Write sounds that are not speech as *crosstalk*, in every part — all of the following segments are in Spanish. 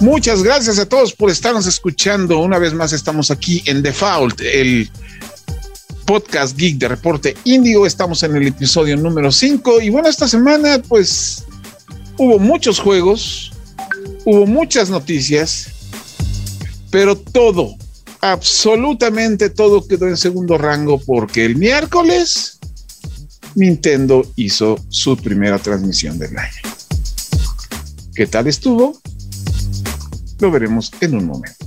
Muchas gracias a todos por estarnos escuchando. Una vez más estamos aquí en Default, el podcast geek de Reporte Índigo. Estamos en el episodio número 5 y bueno, esta semana pues hubo muchos juegos, hubo muchas noticias, pero todo, absolutamente todo quedó en segundo rango porque el miércoles Nintendo hizo su primera transmisión del año. ¿Qué tal estuvo? Lo veremos en un momento.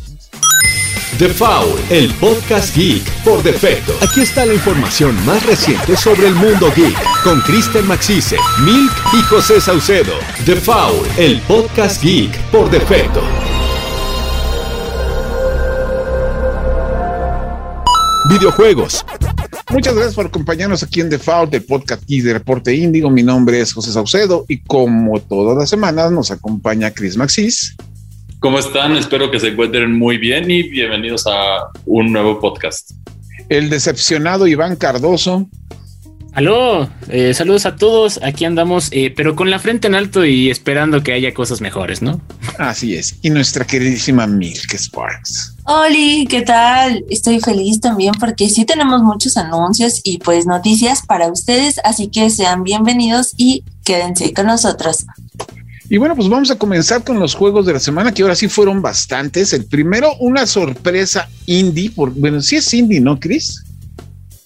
The Foul, el podcast geek por defecto. Aquí está la información más reciente sobre el mundo geek con Kristen Maxise, Milk y José Saucedo. The Foul, el podcast geek por defecto. Videojuegos. Muchas gracias por acompañarnos aquí en Default, el podcast geek de Reporte Índigo. Mi nombre es José Saucedo y como todas las semanas nos acompaña Chris Maxis. ¿Cómo están? Espero que se encuentren muy bien y bienvenidos a un nuevo podcast. El decepcionado Iván Cardoso. Aló, eh, saludos a todos. Aquí andamos, eh, pero con la frente en alto y esperando que haya cosas mejores, ¿no? Así es. Y nuestra queridísima Milk Sparks. Oli, ¿qué tal? Estoy feliz también porque sí tenemos muchos anuncios y pues noticias para ustedes, así que sean bienvenidos y quédense con nosotros. Y bueno, pues vamos a comenzar con los juegos de la semana, que ahora sí fueron bastantes. El primero, una sorpresa indie, por, bueno, sí es indie, ¿no, Chris?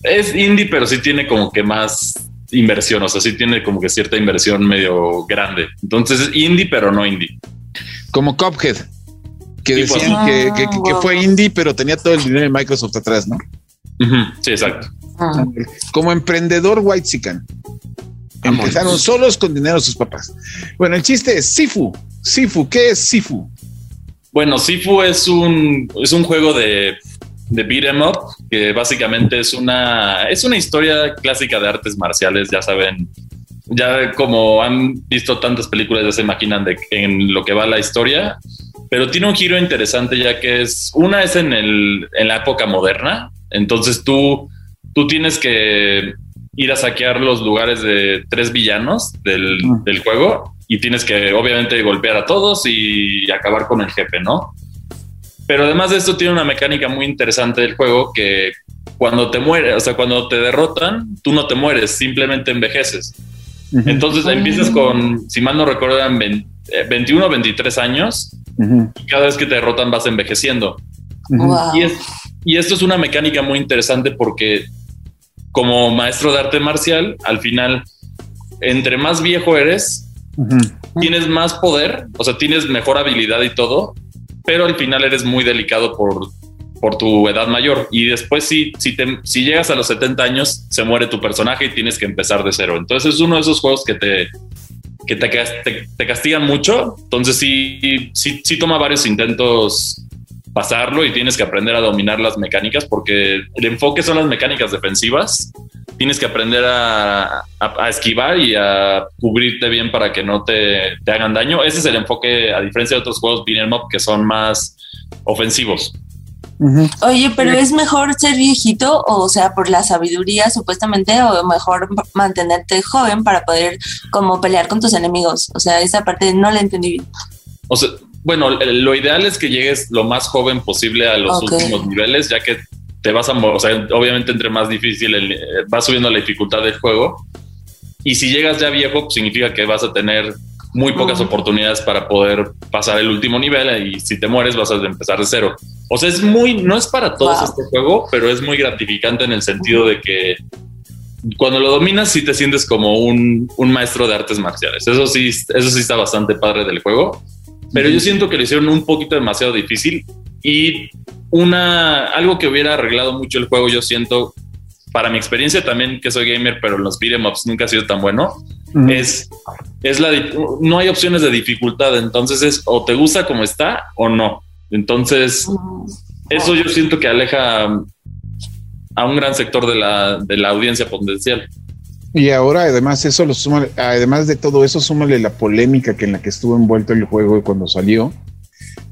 Es indie, pero sí tiene como que más inversión, o sea, sí tiene como que cierta inversión medio grande. Entonces es indie, pero no indie. Como Cuphead, que decían que, que, fue indie, pero tenía todo el dinero de Microsoft atrás, ¿no? Sí, exacto. Como emprendedor White Sican. Empezaron solos con dinero sus papás. Bueno, el chiste es Sifu. Sifu, ¿qué es Sifu? Bueno, Sifu es un, es un juego de, de beat em up, que básicamente es una, es una historia clásica de artes marciales, ya saben, ya como han visto tantas películas, ya se imaginan de, en lo que va la historia, pero tiene un giro interesante ya que es, una es en, el, en la época moderna, entonces tú, tú tienes que ir a saquear los lugares de tres villanos del, ah. del, juego y tienes que obviamente golpear a todos y acabar con el jefe, ¿no? Pero además de esto tiene una mecánica muy interesante del juego que cuando te mueres, o sea, cuando te derrotan, tú no te mueres, simplemente envejeces. Entonces empiezas con, si mal no recuerdo, 21 o 23 años y cada vez que te derrotan vas envejeciendo. Y, y esto es una mecánica muy interesante porque como maestro de arte marcial, al final, entre más viejo eres, tienes más poder, o sea, tienes mejor habilidad y todo, pero al final eres muy delicado por, por tu edad mayor. Y después, si, si, te, si llegas a los 70 años, se muere tu personaje y tienes que empezar de cero. Entonces, es uno de esos juegos que te, que te, te, castigan mucho. Entonces, sí, sí, sí toma varios intentos pasarlo y tienes que aprender a dominar las mecánicas porque el enfoque son las mecánicas defensivas. Tienes que aprender a, esquivar y a cubrirte bien para que no te, hagan daño. Ese es el enfoque, a diferencia de otros juegos beat'em up que son más ofensivos. Oye, pero es mejor ser viejito, o sea, por la sabiduría supuestamente, o mejor mantenerte joven para poder como pelear con tus enemigos. O sea, esa parte no la entendí bien. O sea, bueno, lo ideal es que llegues lo más joven posible a los últimos niveles, ya que te vas a, o sea, obviamente entre más difícil, eh, va subiendo la dificultad del juego. Y si llegas ya viejo, pues significa que vas a tener muy pocas oportunidades para poder pasar el último nivel y si te mueres vas a empezar de cero. O sea, es muy, no es para todos este juego, pero es muy gratificante en el sentido de que cuando lo dominas sí te sientes como un, un maestro de artes marciales. Eso sí, eso sí está bastante padre del juego pero yo siento que lo hicieron un poquito demasiado difícil y una algo que hubiera arreglado mucho el juego, yo siento, para mi experiencia también que soy gamer, pero los beat'em ups nunca ha sido tan bueno, es, es la no hay opciones de dificultad, entonces es o te gusta como está o no. Entonces, eso yo siento que aleja a un gran sector de la, de la audiencia potencial. Y ahora además eso lo suma, además de todo eso, súmale la polémica que en la que estuvo envuelto el juego cuando salió,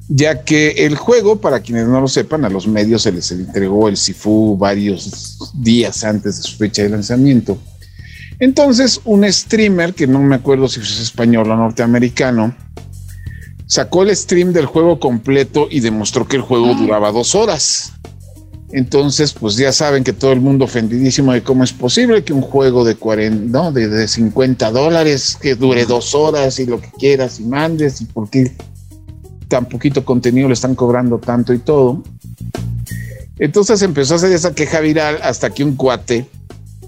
ya que el juego, para quienes no lo sepan, a los medios se les entregó el Sifu varios días antes de su fecha de lanzamiento. Entonces, un streamer, que no me acuerdo si es español o norteamericano, sacó el stream del juego completo y demostró que el juego duraba dos horas. Entonces, pues ya saben que todo el mundo ofendidísimo de cómo es posible que un juego de 40, no, de, de 50 dólares que dure dos horas y lo que quieras y mandes y por qué tan poquito contenido le están cobrando tanto y todo. Entonces empezó a hacer esa queja viral hasta que un cuate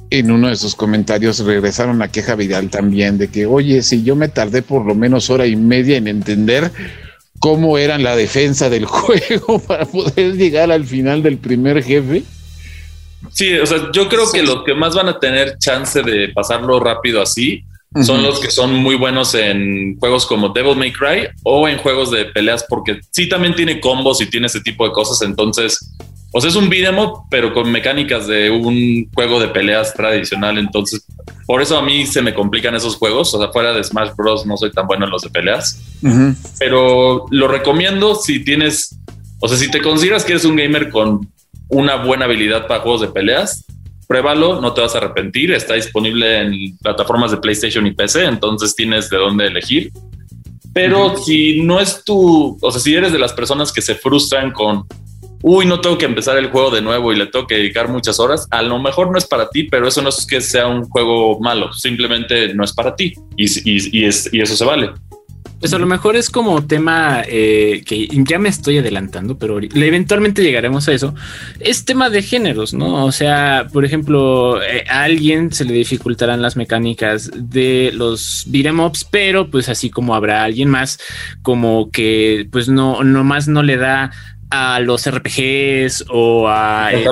en uno de sus comentarios regresaron a queja viral también de que, oye, si yo me tardé por lo menos hora y media en entender cómo era la defensa del *laughs* juego para poder llegar al final del primer jefe. Sí, o sea, yo creo que los que más van a tener chance de pasarlo rápido así son los que son muy buenos en juegos como Devil May Cry o en juegos de peleas, porque sí también tiene combos y tiene ese tipo de cosas. Entonces, o sea, es un beat'em up, pero con mecánicas de un juego de peleas tradicional. Entonces, por eso a mí se me complican esos juegos. O sea, fuera de Smash Bros. no soy tan bueno en los de peleas. Pero lo recomiendo si tienes, o sea, si te consideras que eres un gamer con una buena habilidad para juegos de peleas, pruébalo, no te vas a arrepentir. Está disponible en plataformas de PlayStation y PC, entonces tienes de dónde elegir. Pero si no es tu, o sea, si eres de las personas que se frustran con, uy, no tengo que empezar el juego de nuevo y le tengo que dedicar muchas horas, a lo mejor no es para ti, pero eso no es que sea un juego malo, simplemente no es para ti y, y, y, es, y eso se vale. Pues a lo mejor es como tema eh, que ya me estoy adelantando, pero eventualmente llegaremos a eso. Es tema de géneros, ¿no? O sea, por ejemplo, eh, a alguien se le dificultarán las mecánicas de los beat'em pero pues así como habrá alguien más como que pues no, nomás no le da a los RPGs o a, eh,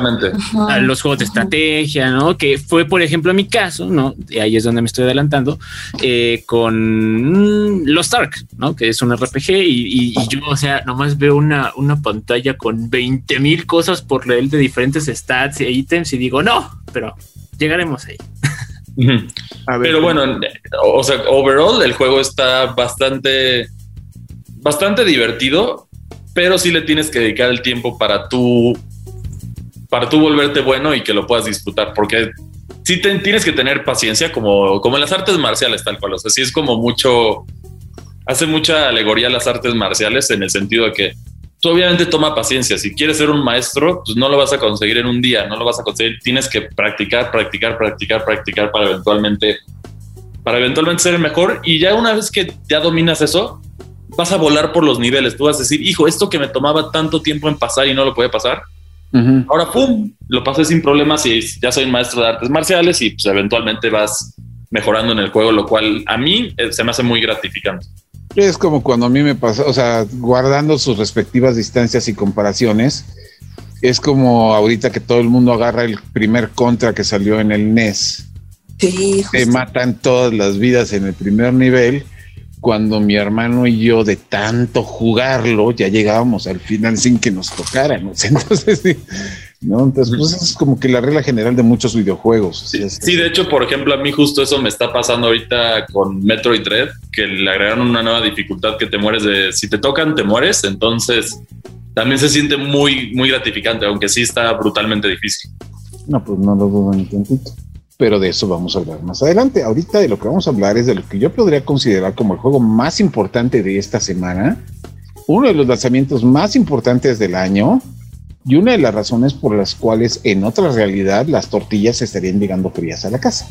a, los juegos de estrategia, ¿no? Que fue, por ejemplo, mi caso, ¿no? Y ahí es donde me estoy adelantando, eh, con Lost Ark, ¿no? Que es un RPG y, y, yo, o sea, nomás veo una, una pantalla con 20 mil cosas por leer de diferentes stats e ítems y digo, no, pero llegaremos ahí. pero bueno, o sea, overall el juego está bastante, bastante divertido pero sí le tienes que dedicar el tiempo para tú, para tú volverte bueno y que lo puedas disfrutar, porque sí tienes que tener paciencia, como, como en las artes marciales, tal cual. O sea, sí es como mucho, hace mucha alegoría a las artes marciales en el sentido de que tú obviamente toma paciencia. Si quieres ser un maestro, pues no lo vas a conseguir en un día, no lo vas a conseguir. Tienes que practicar, practicar, practicar, practicar para eventualmente, para eventualmente ser el mejor. Y ya una vez que ya dominas eso, vas a volar por los niveles. Tú vas a decir, hijo, esto que me tomaba tanto tiempo en pasar y no lo puede pasar. Ahora, pum, lo pasé sin problemas y ya soy maestro de artes marciales y pues eventualmente vas mejorando en el juego, lo cual a mí eh, se me hace muy gratificante. Es como cuando a mí me pasó, o sea, guardando sus respectivas distancias y comparaciones, es como ahorita que todo el mundo agarra el primer contra que salió en el NES. Sí, Te matan todas las vidas en el primer nivel cuando mi hermano y yo de tanto jugarlo ya llegábamos al final sin que nos tocaran. *laughs* Entonces, ¿no? Entonces, pues es como que la regla general de muchos videojuegos. Sí, de hecho, por ejemplo, a mí justo eso me está pasando ahorita con Metroid Dread, que le agregaron una nueva dificultad que te mueres de, si te tocan, te mueres. Entonces, también se siente muy, muy gratificante, aunque sí está brutalmente difícil. No, pues no lo dudo ni tantito pero de eso vamos a hablar más adelante. Ahorita de lo que vamos a hablar es de lo que yo podría considerar como el juego más importante de esta semana, uno de los lanzamientos más importantes del año y una de las razones por las cuales en otra realidad las tortillas estarían llegando frías a la casa,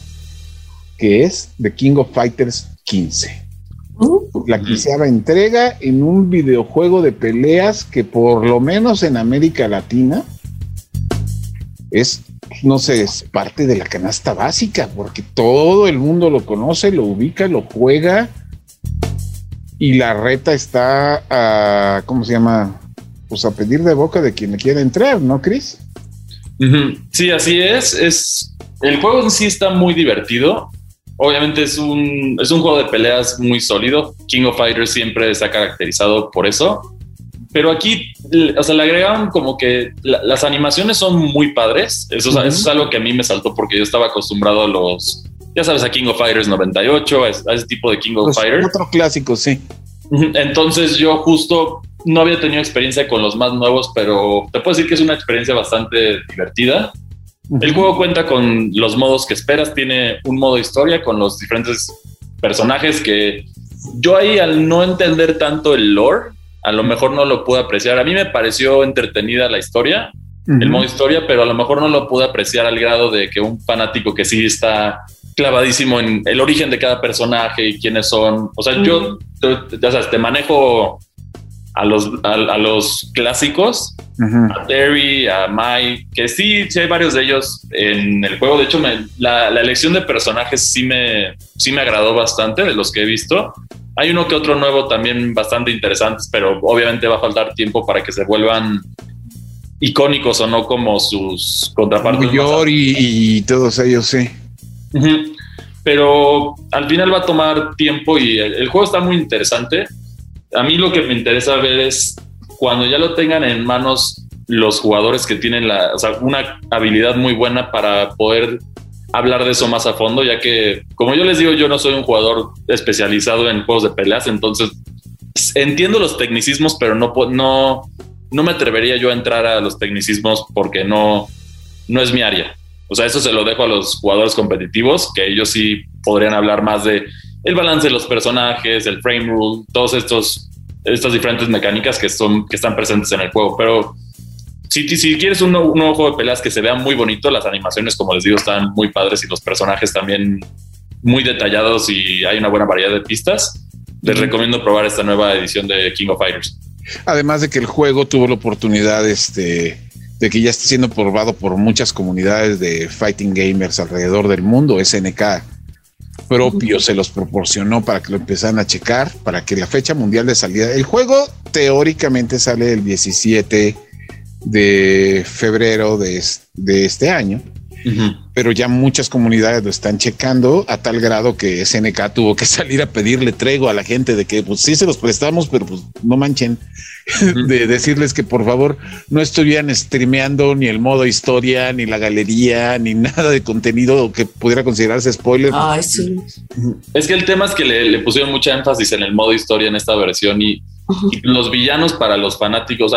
que es The King of Fighters 15. Uh. la quinceava entrega en un videojuego de peleas que por lo menos en América Latina es no sé, es parte de la canasta básica, porque todo el mundo lo conoce, lo ubica, lo juega y la reta está a, ¿cómo se llama? Pues a pedir de boca de quien le quiera entrar, ¿no, Chris? Sí, así es. Es el juego en sí está muy divertido. Obviamente es un, es un juego de peleas muy sólido. King of Fighters siempre se ha caracterizado por eso. Pero aquí, o sea, le agregaron como que las animaciones son muy padres. Eso, eso, es algo que a mí me saltó porque yo estaba acostumbrado a los, ya sabes, a King of Fighters 98, a, ese tipo de King of pues, Fighters. Otro clásico, sí. Entonces yo justo no había tenido experiencia con los más nuevos, pero te puedo decir que es una experiencia bastante divertida. El juego cuenta con los modos que esperas, tiene un modo historia con los diferentes personajes que yo ahí al no entender tanto el lore, a lo mejor no lo pude apreciar. A mí me pareció entretenida la historia, el modo historia, pero a lo mejor no lo pude apreciar al grado de que un fanático que sí está clavadísimo en el origen de cada personaje y quiénes son. O sea, yo, ya sabes, te manejo a los, a, los clásicos, a Terry, a Mike, que sí, sí hay varios de ellos en el juego. De hecho, la, la, elección de personajes sí me, sí me agradó bastante de los que he visto. Hay uno que otro nuevo también bastante interesantes, pero obviamente va a faltar tiempo para que se vuelvan icónicos o no como sus contrapartes. y, y todos ellos, sí. Pero al final va a tomar tiempo y el, juego está muy interesante. A mí lo que me interesa ver es cuando ya lo tengan en manos los jugadores que tienen la, una habilidad muy buena para poder hablar de eso más a fondo, ya que, como yo les digo, yo no soy un jugador especializado en juegos de peleas, entonces entiendo los tecnicismos, pero no, no, no me atrevería yo a entrar a los tecnicismos porque no, no es mi área. O sea, eso se lo dejo a los jugadores competitivos, que ellos sí podrían hablar más de el balance de los personajes, el frame rule, todos estos estas diferentes mecánicas que son que están presentes en el juego. Pero si, si quieres un, un nuevo juego de peleas que se vea muy bonito, las animaciones, como les digo, están muy padres y los personajes también muy detallados y hay una buena variedad de pistas. Les recomiendo probar esta nueva edición de King of Fighters. Además de que el juego tuvo la oportunidad este, de que ya está siendo probado por muchas comunidades de fighting gamers alrededor del mundo. SNK propio se los proporcionó para que lo empezaran a checar, para que la fecha mundial de salida. El juego teóricamente sale el 17 de febrero de, de este año pero ya muchas comunidades lo están checando a tal grado que SNK tuvo que salir a pedirle trego a la gente de que pues sí se los prestamos, pero pues no manchen, *laughs* de decirles que por favor no estuvieran streameando ni el modo historia, ni la galería, ni nada de contenido que pudiera considerarse spoiler. Es que el tema es que le, pusieron mucha énfasis en el modo historia en esta versión y, los villanos para los fanáticos,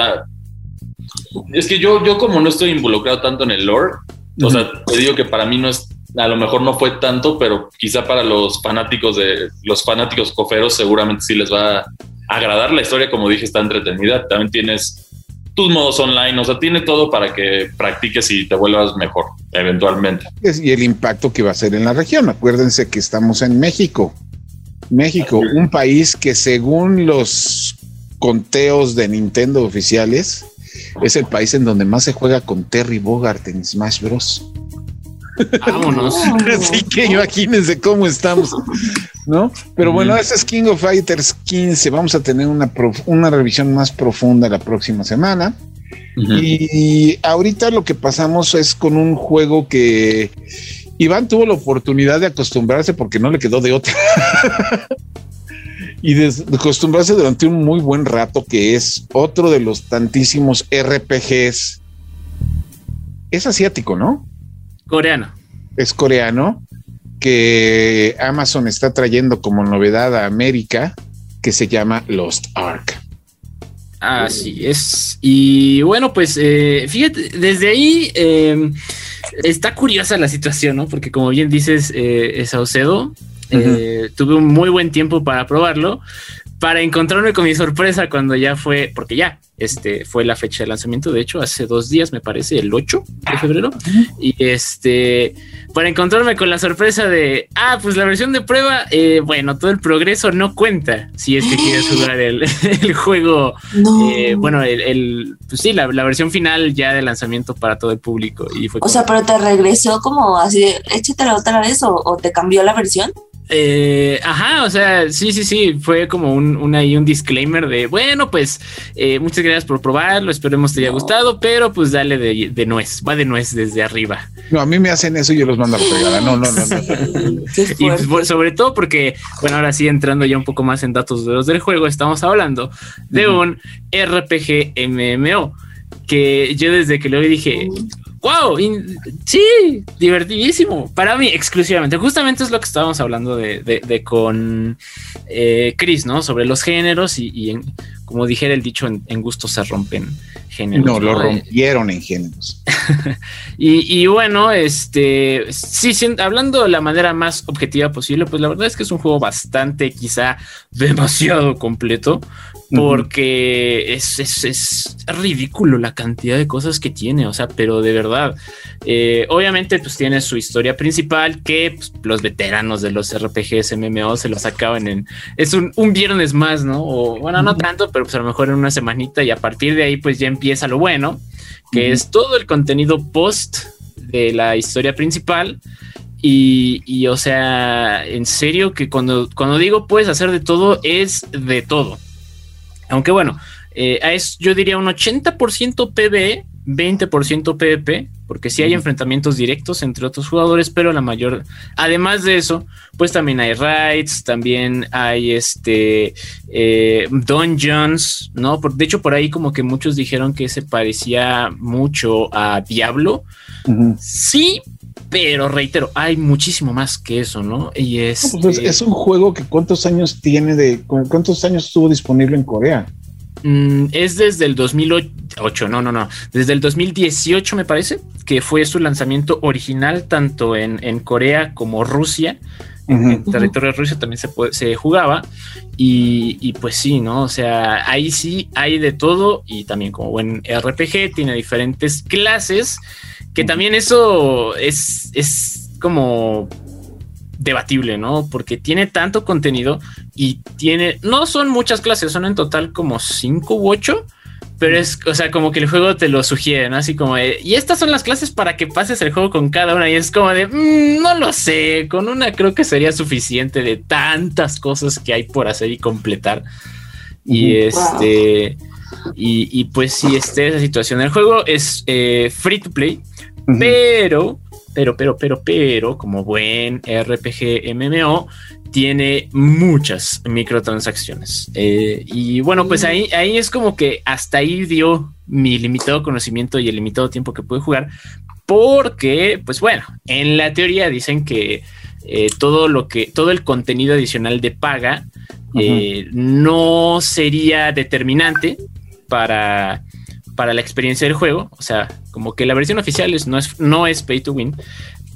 es que yo, yo como no estoy involucrado tanto en el lore, o sea, te digo que para mí no es, a lo mejor no fue tanto, pero quizá para los fanáticos de los fanáticos coferos seguramente sí les va a agradar la historia, como dije, está entretenida. También tienes tus modos online, o sea, tiene todo para que practiques y te vuelvas mejor eventualmente. Y el impacto que va a ser en la región. Acuérdense que estamos en México. México, un país que según los conteos de Nintendo oficiales, es el país en donde más se juega con Terry Bogart en Smash Bros. Vámonos. Así que imagínense cómo estamos, ¿no? Pero bueno, este es King of Fighters 15. Vamos a tener una, una revisión más profunda la próxima semana. Y ahorita lo que pasamos es con un juego que Iván tuvo la oportunidad de acostumbrarse porque no le quedó de otra. *laughs* y de, acostumbrarse durante un muy buen rato, que es otro de los tantísimos RPGs. Es asiático, ¿no? Coreano. Es coreano, que Amazon está trayendo como novedad a América, que se llama Lost Ark. Así es. Y bueno, pues eh, fíjate, desde ahí em, está curiosa la situación, ¿no? Porque como bien dices, eh, Saucedo eh, tuve un muy buen tiempo para probarlo, para encontrarme con mi sorpresa cuando ya fue, porque ya este fue la fecha de lanzamiento, de hecho, hace dos días, me parece, el 8 de febrero. Y este, para encontrarme con la sorpresa de, ah, pues la versión de prueba, eh, bueno, todo el progreso no cuenta si es que *gasps* quieres jugar el, *laughs* juego. Eh, bueno, el, pues sí, la, versión final ya de lanzamiento para todo el público. Y fue o sea, pero te regresó como así, échatela otra vez o te cambió la versión. Eh, ajá, o sea, sí, sí, sí, fue como un, un, un disclaimer de, bueno, pues eh, muchas gracias por probarlo, esperemos te haya gustado, pero pues dale de, nuez, va de nuez desde arriba. No, a mí me hacen eso y yo los mando a la no, no, no. no. y pues, sobre todo porque, bueno, ahora sí, entrando ya un poco más en datos de los del juego, estamos hablando de un RPG MMO que yo desde que lo vi dije, wow, sí, divertidísimo. Para mí, exclusivamente. Justamente es lo que estábamos hablando de, con eh, Chris, ¿no? Sobre los géneros y, como dijera el dicho, en, en gusto se rompen géneros. No, lo ¿no? rompieron en géneros. *laughs* Y, y bueno, este, sí, sí, hablando de la manera más objetiva posible, pues la verdad es que es un juego bastante, quizá demasiado completo, porque es, es, es ridículo la cantidad de cosas que tiene, o sea, pero de verdad. Eh, obviamente, pues tiene su historia principal que pues, los veteranos de los RPGs MMO se los acaban en. Es un, un viernes más, ¿no? O bueno, no tanto, pero pues a lo mejor en una semanita y a partir de ahí, pues ya empieza lo bueno, que es todo el contenido post de la historia principal. Y, y, o sea, en serio que cuando, cuando digo puedes hacer de todo, es de todo. Aunque bueno, eh, es yo diría un 80% PvE, 20% PvP, porque sí hay enfrentamientos directos entre otros jugadores, pero la mayor, además de eso, pues también hay raids, también hay este eh, dungeons, ¿no? Por, de hecho, por ahí como que muchos dijeron que se parecía mucho a Diablo. Sí, pero reitero, hay muchísimo más que eso, ¿no? Y es, No, pues es, es un juego que cuántos años tiene de cu- cuántos años estuvo disponible en Corea. Mm, es desde el 2008, no, no, no, desde el 2018 me parece, que fue su lanzamiento original tanto en, en Corea como Rusia. En, territorio de Rusia también se, puede- se jugaba y, y pues sí, ¿no? O sea, ahí sí hay de todo y también como buen RPG tiene diferentes clases, que también eso es, es como debatible, ¿no? Porque tiene tanto contenido y tiene, no son muchas clases, son en total como cinco u ocho, pero es, o sea, como que el juego te lo sugiere, ¿no? Así como de, y estas son las clases para que pases el juego con cada una y es como de, "Mm, no lo sé, con una creo que sería suficiente de tantas cosas que hay por hacer y completar. Y este, y, y pues sí, este, esa situación. El juego es eh, free to play, Pero, pero, pero, pero, pero, como buen RPG MMO, tiene muchas microtransacciones. Eh, y bueno, pues ahí, ahí es como que hasta ahí dio mi limitado conocimiento y el limitado tiempo que pude jugar. Porque, pues bueno, en la teoría dicen que eh, todo lo que, todo el contenido adicional de paga eh, no sería determinante para, para la experiencia del juego. O sea, como que la versión oficial es, no, es, no es pay to win.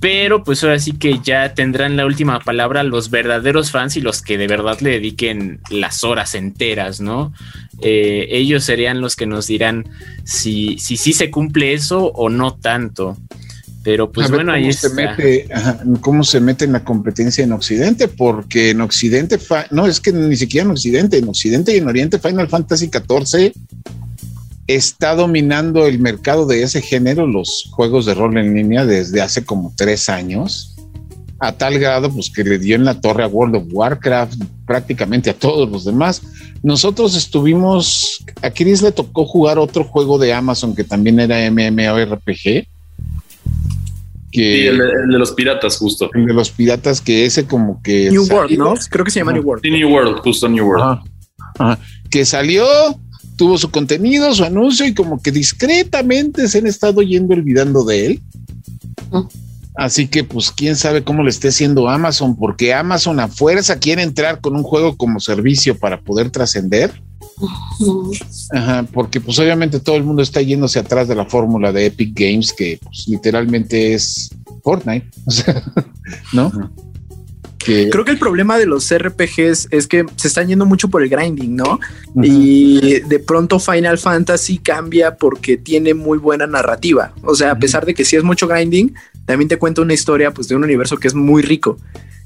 Pero pues ahora sí que ya tendrán la última palabra los verdaderos fans y los que de verdad le dediquen las horas enteras, ¿no? Eh, ellos serían los que nos dirán si sí si, se cumple eso o no tanto. Pero pues bueno, ahí se está. mete, ajá, cómo se mete en la competencia en Occidente, porque en Occidente, no es que ni siquiera en Occidente, en Occidente y en Oriente Final Fantasy XIV está dominando el mercado de ese género, los juegos de rol en línea desde hace como tres años, a tal grado pues que le dio en la torre a World of Warcraft, prácticamente a todos los demás. Nosotros estuvimos, a Chris le tocó jugar otro juego de Amazon que también era MMORPG. Que Sí, el, de- el de los piratas, justo. el de los piratas, que ese como que. New salió- World, ¿no? Creo que se llama. New World. Sí, New World, justo New World. Ajá, ajá. Que salió, tuvo su contenido, su anuncio y como que discretamente se han estado yendo olvidando de él. Mm. Así que pues quién sabe cómo le esté haciendo Amazon, porque Amazon a fuerza quiere entrar con un juego como servicio para poder trascender. Ajá, porque pues obviamente todo el mundo está yéndose atrás de la fórmula de Epic Games, que pues literalmente es Fortnite, *laughs* o sea, ¿no? Que, Creo que el problema de los RPGs es que se están yendo mucho por el grinding, ¿no? Y de pronto Final Fantasy cambia porque tiene muy buena narrativa. O sea, a pesar de que sí es mucho grinding, también te cuenta una historia pues de un universo que es muy rico.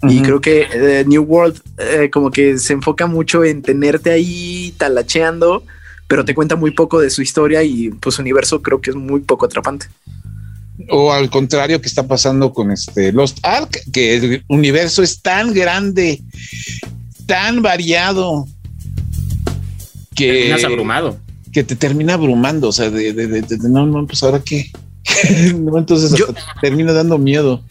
Y creo que eh, New World eh, como que se enfoca mucho en tenerte ahí talacheando, pero te cuenta muy poco de su historia y pues su universo creo que es muy poco atrapante. O al contrario que está pasando con este Lost Ark, que el universo es tan grande, tan variado, que, Terminas abrumado. que te termina abrumando. O sea, de, de- de- de- no, no, pues ahora qué. *laughs* no, entonces Yo- termina dando miedo.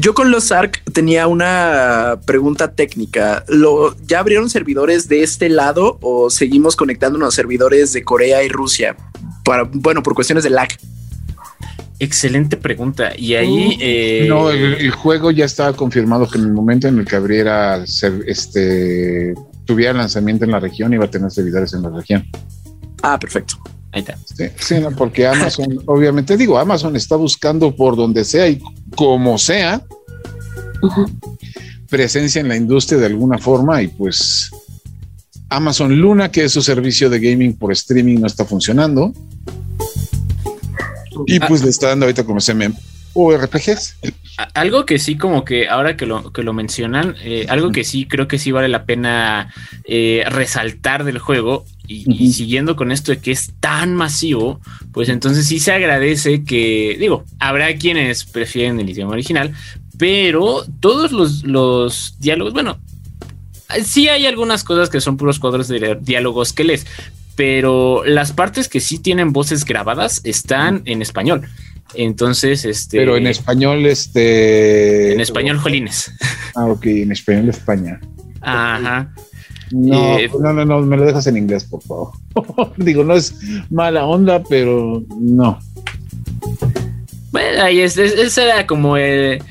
Yo con los ARC tenía una pregunta técnica. ¿Lo, ¿Ya abrieron servidores de este lado o seguimos conectándonos a servidores de Corea y Rusia? Para, bueno, por cuestiones de lag. Excelente pregunta. Y ahí. Uh, eh, No, el, el juego ya estaba confirmado que en el momento en el que abriera este tuviera lanzamiento en la región, iba a tener servidores en la región. Ah, perfecto. Ahí está. Sí, sí, no, porque Amazon, *laughs* obviamente digo, Amazon está buscando por donde sea y como sea presencia en la industria de alguna forma y pues Amazon Luna, que es su servicio de gaming por streaming, no está funcionando. Y pues le está dando ahorita como se me o RPGs. Algo que sí, como que ahora que lo, que lo mencionan, eh, algo que sí creo que sí vale la pena eh, resaltar del juego y, y, siguiendo con esto de que es tan masivo, pues entonces sí se agradece que, digo, habrá quienes prefieren el idioma original, pero todos los, los diálogos, bueno, sí hay algunas cosas que son puros cuadros de diálogos que lees, pero las partes que sí tienen voces grabadas están en español. Entonces, este. Pero en español, este. En español, Jolines. *laughs* Ah, ok, en español España. Ajá. No, eh, no, no, no, me lo dejas en inglés, por favor. *laughs* Digo, no es mala onda, pero no. Bueno, ahí es, es, ese era como el.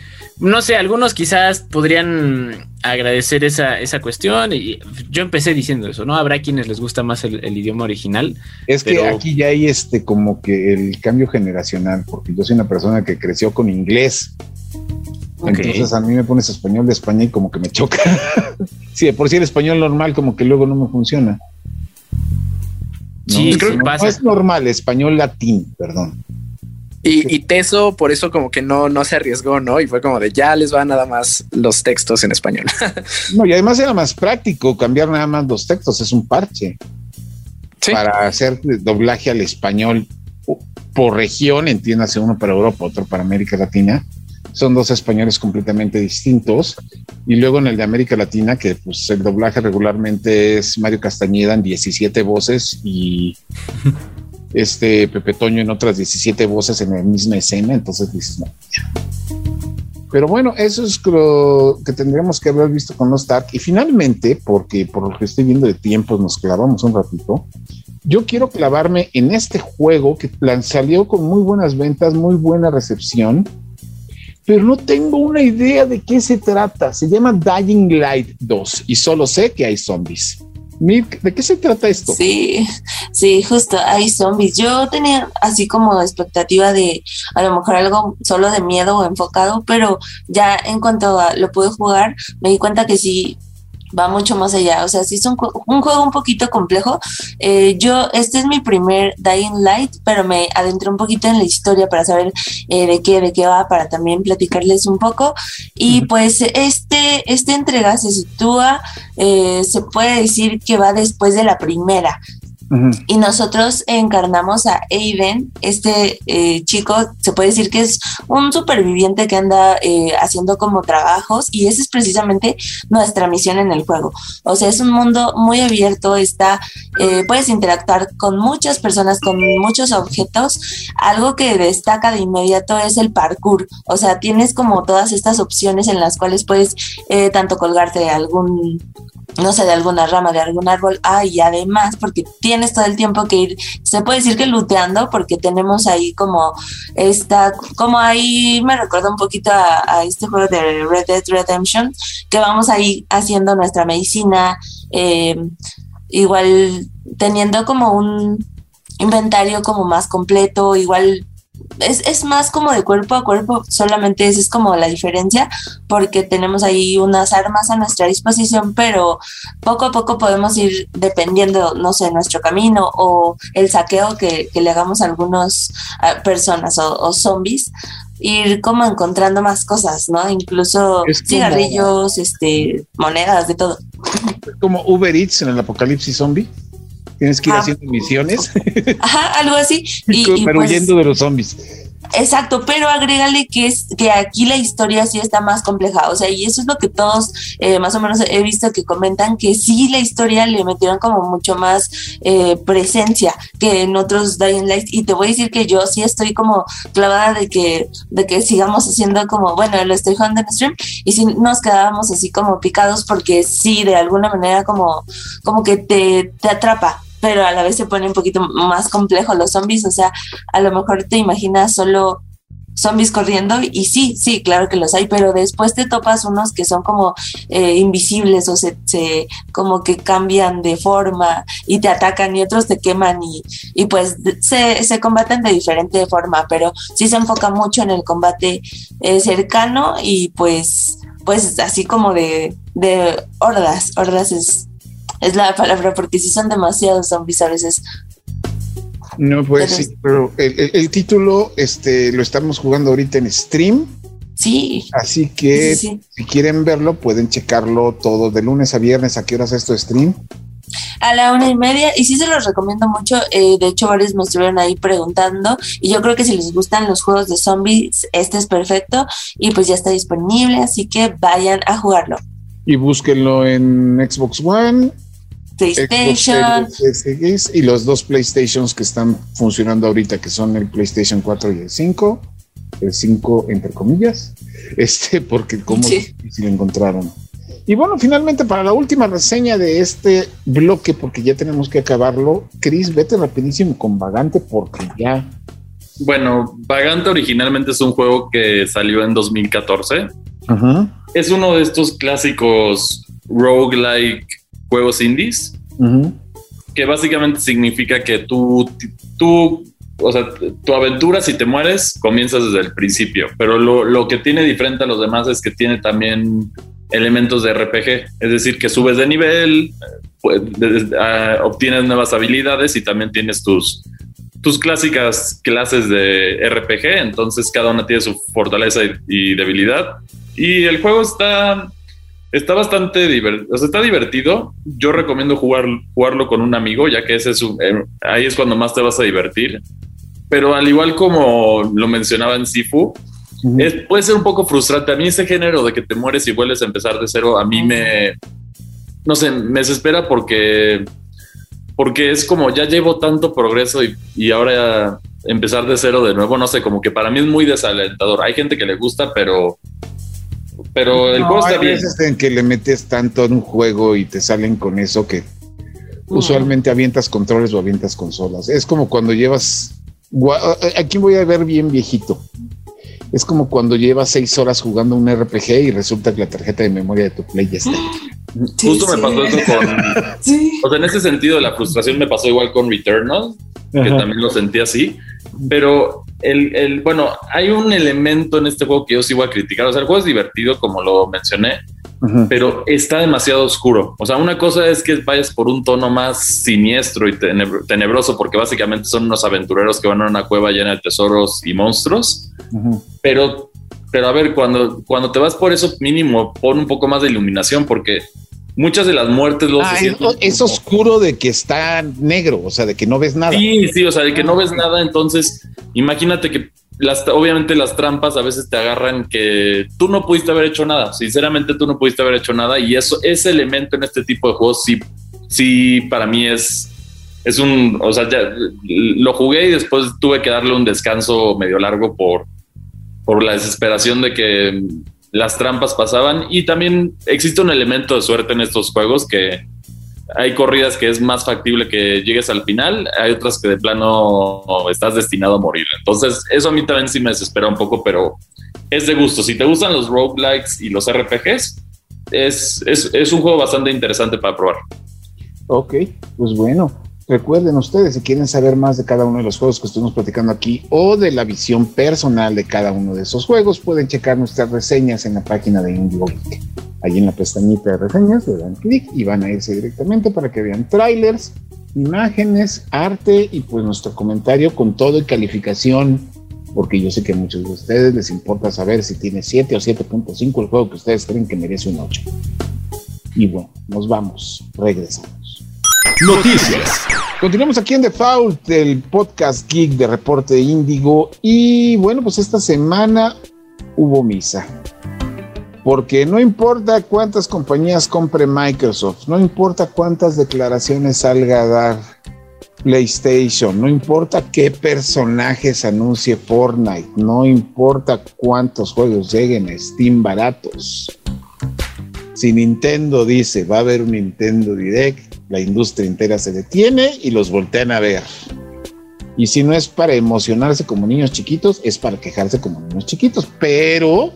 No sé, algunos quizás podrían agradecer esa, esa cuestión. Y yo empecé diciendo eso, ¿no? Habrá quienes les gusta más el, el idioma original. Es pero... que aquí ya hay este como que el cambio generacional, porque yo soy una persona que creció con inglés. Okay. Entonces a mí me pones español de España y como que me choca. *laughs* sí, de por sí el español normal como que luego no me funciona. Sí, creo que no, pasa. No es normal, español latín, perdón. Y, y, Teso por eso como que no, no se arriesgó, ¿no? Y fue como de ya les va nada más los textos en español. *laughs* no, y además era más práctico cambiar nada más los textos, es un parche. Sí. Para hacer doblaje al español por región, entiéndase uno para Europa, otro para América Latina. Son dos españoles completamente distintos. Y luego en el de América Latina, que pues el doblaje regularmente es Mario Castañeda en 17 voces y *laughs* este Pepe Toño en otras 17 voces en la misma escena, entonces dices, no. Pero bueno, eso es lo que tendríamos que haber visto con los Stark. Y finalmente, porque por lo que estoy viendo de tiempos nos clavamos un ratito, yo quiero clavarme en este juego que salió con muy buenas ventas, muy buena recepción, pero no tengo una idea de qué se trata. Se llama Dying Light 2 y solo sé que hay zombies. ¿De qué se trata esto? Sí, sí, justo, hay zombies. Yo tenía así como expectativa de a lo mejor algo solo de miedo o enfocado, pero ya en cuanto a lo pude jugar, me di cuenta que sí va mucho más allá. O sea, sí es un, un juego un poquito complejo. Eh, yo, este es mi primer Dying Light, pero me adentré un poquito en la historia para saber eh, de qué, de qué va, para también platicarles un poco. Y pues este, esta entrega se sitúa, eh, se puede decir que va después de la primera. Y nosotros encarnamos a Aiden, este eh, chico, se puede decir que es un superviviente que anda eh, haciendo como trabajos y esa es precisamente nuestra misión en el juego. O sea, es un mundo muy abierto, está, eh, puedes interactuar con muchas personas, con muchos objetos. Algo que destaca de inmediato es el parkour. O sea, tienes como todas estas opciones en las cuales puedes eh, tanto colgarte de algún no sé, de alguna rama, de algún árbol. Ah, y además, porque todo el tiempo que ir, se puede decir que luteando, porque tenemos ahí como esta, como ahí me recuerda un poquito a, a este juego de Red Dead Redemption, que vamos ahí haciendo nuestra medicina, eh, igual teniendo como un inventario como más completo, igual es, es, más como de cuerpo a cuerpo, solamente esa es como la diferencia, porque tenemos ahí unas armas a nuestra disposición, pero poco a poco podemos ir dependiendo, no sé, nuestro camino o el saqueo que, que le hagamos a algunas uh, personas o, o, zombies, ir como encontrando más cosas, ¿no? Incluso cigarrillos, este, monedas, de todo. Como Uber Eats en el apocalipsis zombie tienes que ir ah, haciendo misiones. Ajá, algo así. *laughs* Y, pero pues, huyendo de los zombies. Exacto, pero agrégale que es que aquí la historia sí está más compleja, o sea, y eso es lo que todos eh, más o menos he visto que comentan que sí la historia le metieron como mucho más eh, presencia que en otros Dying Light y te voy a decir que yo sí estoy como clavada de que de que sigamos haciendo como bueno lo estoy jugando en stream y si nos quedábamos así como picados porque sí de alguna manera como como que te, te atrapa pero a la vez se pone un poquito más complejo los zombies, o sea, a lo mejor te imaginas solo zombies corriendo y sí, sí, claro que los hay, pero después te topas unos que son como eh, invisibles o se, se, como que cambian de forma y te atacan y otros te queman y, y pues se, se, combaten de diferente forma, pero sí se enfoca mucho en el combate eh, cercano y pues pues así como de, de hordas, hordas es, es la palabra porque sí son demasiados zombies a veces no, pues sí, pero el, título este, lo estamos jugando ahorita en stream. Sí. Así que si quieren verlo, pueden checarlo todo de lunes a viernes. ¿A qué horas es esto stream? A la una y media, y sí se los recomiendo mucho. Eh, de hecho, varios me estuvieron ahí preguntando. Y yo creo que si les gustan los juegos de zombies, este es perfecto. Y pues ya está disponible, así que vayan a jugarlo. Y búsquenlo en Xbox One, PlayStation. y los dos PlayStations que están funcionando ahorita, que son el PlayStation 4 y el 5. El 5 entre comillas, *laughs* este, porque como sí. lo encontraron. Y bueno, finalmente para la última reseña de este bloque, porque ya tenemos que acabarlo, Chris, vete rapidísimo con Vagante porque ya... Bueno, Vagante originalmente es un juego que salió en 2014. Es uno de estos clásicos roguelike juegos indies, que básicamente significa que tú, tú, o sea, tu aventura si te mueres comienzas desde el principio, pero lo, lo que tiene diferente a los demás es que tiene también elementos de RPG, es decir, que subes de nivel, pues, obtienes nuevas habilidades y también tienes tus, tus clásicas clases de RPG, entonces cada una tiene su fortaleza y debilidad. Y el juego está Está bastante divertido, o sea, está divertido. Yo recomiendo jugar, jugarlo con un amigo, ya que ese es eh, ahí es cuando más te vas a divertir. Pero al igual como lo mencionaba en Sifu, puede ser un poco frustrante. A mí ese género de que te mueres y vuelves a empezar de cero, a mí me, no sé, me desespera porque, porque es como ya llevo tanto progreso y, y ahora empezar de cero de nuevo, no sé, como que para mí es muy desalentador. Hay gente que le gusta, pero pero el juego está bien. veces en que le metes tanto en un juego y te salen con eso que usualmente avientas controles o avientas consolas. Es como cuando llevas. Aquí voy a ver bien viejito. Es como cuando llevas seis horas jugando un RPG y resulta que la tarjeta de memoria de tu Play ya está. *gasps* *laughs* Justo me pasó eso con. *laughs* O sea, en ese sentido, la frustración me pasó igual con Returnal, que también lo sentí así. Pero el, el, bueno, hay un elemento en este juego que yo sí voy a criticar. O sea, el juego es divertido, como lo mencioné, pero está demasiado oscuro. O sea, una cosa es que vayas por un tono más siniestro y tenebroso, porque básicamente son unos aventureros que van a una cueva llena de tesoros y monstruos. Pero, pero a ver, cuando, cuando te vas por eso, mínimo, pon un poco más de iluminación, porque muchas de las muertes los ah, es, oscuro de que está negro, o sea, de que no ves nada. Sí, sí, o sea, de que no ves nada, entonces imagínate que las, obviamente las trampas a veces te agarran que tú no pudiste haber hecho nada, sinceramente tú no pudiste haber hecho nada y eso, ese elemento en este tipo de juegos sí, sí para mí es, es un, o sea, ya lo jugué y después tuve que darle un descanso medio largo por, por la desesperación de que las trampas pasaban y también existe un elemento de suerte en estos juegos que hay corridas que es más factible que llegues al final, hay otras que de plano estás destinado a morir. Entonces, eso a mí también sí me desespera un poco, pero es de gusto. Si te gustan los roguelikes y los RPGs, es, es, es un juego bastante interesante para probar. Ok, pues bueno, Recuerden ustedes, si quieren saber más de cada uno de los juegos que estuvimos platicando aquí o de la visión personal de cada uno de esos juegos, pueden checar nuestras reseñas en la página de Indigo Geek. Allí en la pestañita de reseñas le dan clic y van a irse directamente para que vean trailers, imágenes, arte y pues nuestro comentario con todo y calificación, porque yo sé que a muchos de ustedes les importa saber si tiene 7 o 7.5 el juego que ustedes creen que merece un 8. Y bueno, nos vamos, regresamos. Noticias. Continuamos aquí en The Foul, del podcast Geek de Reporte Índigo. Y bueno, pues esta semana hubo misa. Porque no importa cuántas compañías compre Microsoft, no importa cuántas declaraciones salga a dar PlayStation, no importa qué personajes anuncie Fortnite, no importa cuántos juegos lleguen a Steam baratos. Si Nintendo dice va a haber un Nintendo Direct, la industria entera se detiene y los voltean a ver. Y si no es para emocionarse como niños chiquitos, es para quejarse como niños chiquitos. Pero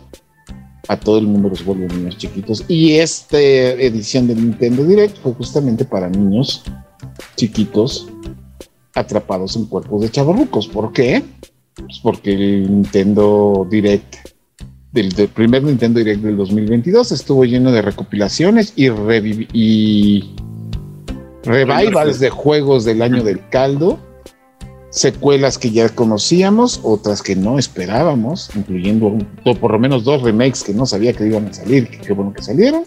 a todo el mundo los vuelve niños chiquitos. Y esta edición de Nintendo Direct fue justamente para niños chiquitos atrapados en cuerpos de chavorrucos. ¿Por qué? Pues porque el Nintendo Direct, del, primer Nintendo Direct del 2022, estuvo lleno de recopilaciones y, y revivals de juegos del año del caldo secuelas que ya conocíamos, otras que no esperábamos, incluyendo por lo menos dos remakes que no sabía que iban a salir, que qué bueno que salieron,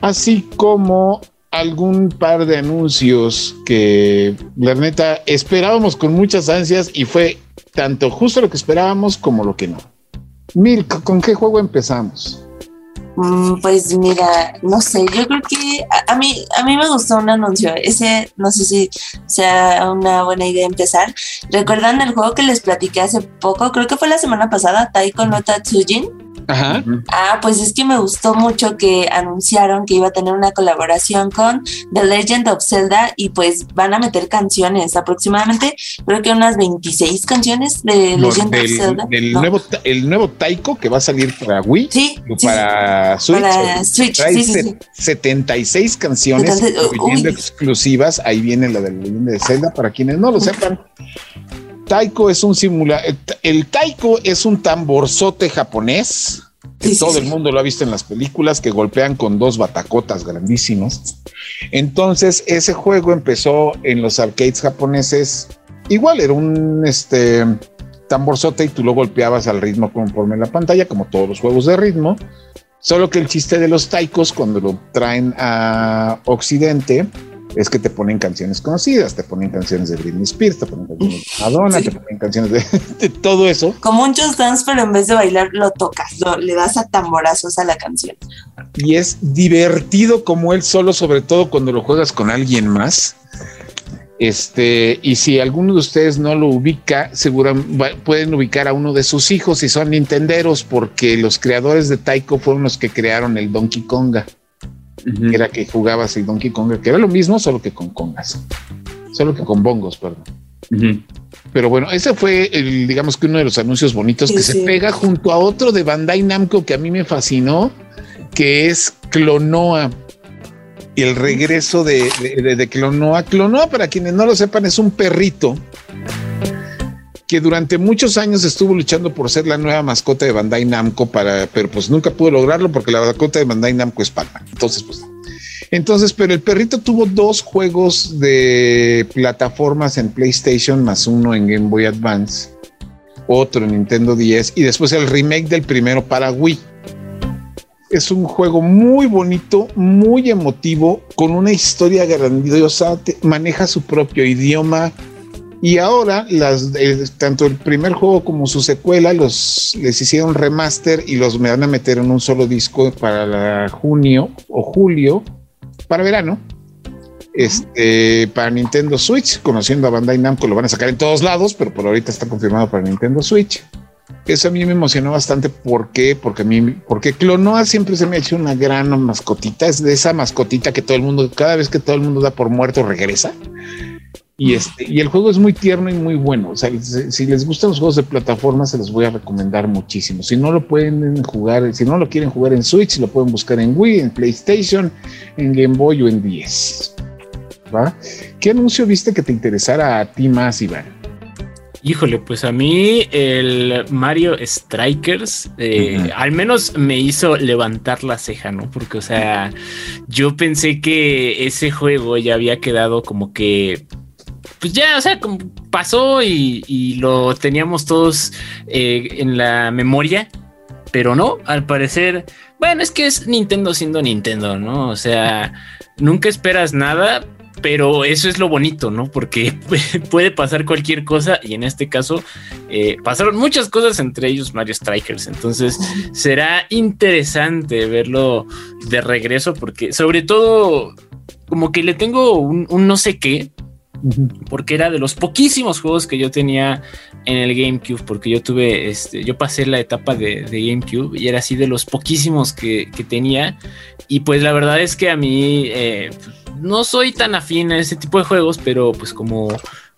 así como algún par de anuncios que la neta esperábamos con muchas ansias y fue tanto justo lo que esperábamos como lo que no. Milk, ¿con qué juego empezamos? Mm, pues mira, no sé, yo creo que a, mí a mí me gustó un anuncio. Ese no sé si sea una buena idea empezar. ¿Recuerdan el juego que les platiqué hace poco? Creo que fue la semana pasada, Taiko no Tatsujin. Ajá. Ah, pues es que me gustó mucho que anunciaron que iba a tener una colaboración con The Legend of Zelda y pues van a meter canciones, aproximadamente creo que unas 26 canciones de Legend of Zelda. nuevo, el nuevo Taiko que va a salir para Wii, sí, para Switch, para Switch trae 76 canciones incluyendo exclusivas, ahí viene la de Legend de Zelda, para quienes no lo sepan. Taiko es un simulador. El taiko es un tamborzote japonés. Que todo el mundo lo ha visto en las películas que golpean con dos batacotas grandísimas. Entonces, ese juego empezó en los arcades japoneses. Igual era un este tamborzote y tú lo golpeabas al ritmo conforme la pantalla, como todos los juegos de ritmo. Solo que el chiste de los taikos, cuando lo traen a Occidente, es que te ponen canciones conocidas, te ponen canciones de Britney Spears, te ponen canciones de Madonna, te ponen canciones *laughs* de, todo eso. Como un just dance, pero en vez de bailar lo tocas, le das a tamborazos a la canción. Y es divertido como él solo, sobre todo cuando lo juegas con alguien más. Este, y si alguno de ustedes no lo ubica, seguramente pueden ubicar a uno de sus hijos si son nintenderos, porque los creadores de Taiko fueron los que crearon el Donkey Konga era que jugabas el Donkey Kong, que era lo mismo, solo que con congas, solo que con bongos, perdón. Pero bueno, ese fue, el, digamos que uno de los anuncios bonitos que se pega junto a otro de Bandai Namco que a mí me fascinó, que es Clonoa. Y el regreso de, de, de Clonoa. Clonoa, para quienes no lo sepan, es un perrito que durante muchos años estuvo luchando por ser la nueva mascota de Bandai Namco para, pero pues nunca pudo lograrlo porque la mascota de Bandai Namco es Palma. Entonces, pues, entonces, pero el perrito tuvo dos juegos de plataformas en PlayStation más uno en Game Boy Advance, otro en Nintendo 10 y después el remake del primero para Wii. Es un juego muy bonito, muy emotivo, con una historia grandiosa, maneja su propio idioma, y ahora, las, eh, tanto el primer juego como su secuela, los, les hicieron remaster y los me van a meter en un solo disco para junio o julio, para verano. Este, para Nintendo Switch, conociendo a Bandai Namco, lo van a sacar en todos lados, pero por ahorita está confirmado para Nintendo Switch. Eso a mí me emocionó bastante. ¿Por qué? Porque a mí, porque Clonoa siempre se me ha hecho una gran mascotita. Es de esa mascotita que todo el mundo, cada vez que todo el mundo da por muerto, regresa. Y, este, y el juego es muy tierno y muy bueno. O sea, si, les gustan los juegos de plataforma, se los voy a recomendar muchísimo. Si no lo pueden jugar, si no lo quieren jugar en Switch, lo pueden buscar en Wii, en PlayStation, en Game Boy o en 10. ¿Va? ¿Qué anuncio viste que te interesara a ti más, Iván? Híjole, pues a mí el Mario Strikers eh, al menos me hizo levantar la ceja, ¿no? Porque, o sea, yo pensé que ese juego ya había quedado como que pues ya, o sea, pasó y, lo teníamos todos eh, en la memoria, pero no, al parecer, bueno, es que es Nintendo siendo Nintendo, ¿no? O sea, nunca esperas nada, pero eso es lo bonito, ¿no? Porque *laughs* puede pasar cualquier cosa y en este caso eh, pasaron muchas cosas, entre ellos Mario Strikers. Entonces será interesante verlo de regreso porque sobre todo como que le tengo un no sé qué porque era de los poquísimos juegos que yo tenía en el GameCube, porque yo tuve, este, yo pasé la etapa de, GameCube y era así de los poquísimos que, tenía. Y pues la verdad es que a mí, eh, no soy tan afín a ese tipo de juegos, pero pues como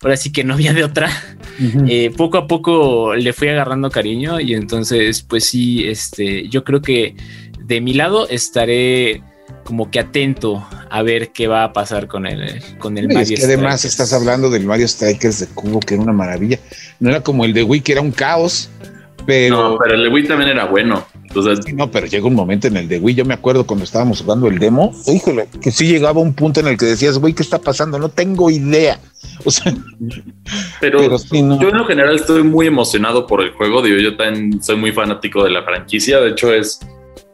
ahora sí que no había de otra, *laughs* eh, poco a poco le fui agarrando cariño y entonces pues sí, este, yo creo que de mi lado estaré como que atento a ver qué va a pasar con el, con el Mario. Es que además estás hablando del Mario Strikers de Cubo, que era una maravilla. No era como el de Wii, que era un caos, pero. No, pero el de Wii también era bueno. Entonces... no, pero llega un momento en el de Wii. Yo me acuerdo cuando estábamos jugando el demo, híjole, que sí llegaba un punto en el que decías, güey, ¿qué está pasando? No tengo idea. *laughs* O sea, pero, yo en lo general estoy muy emocionado por el juego. Digo, yo también soy muy fanático de la franquicia. De hecho, es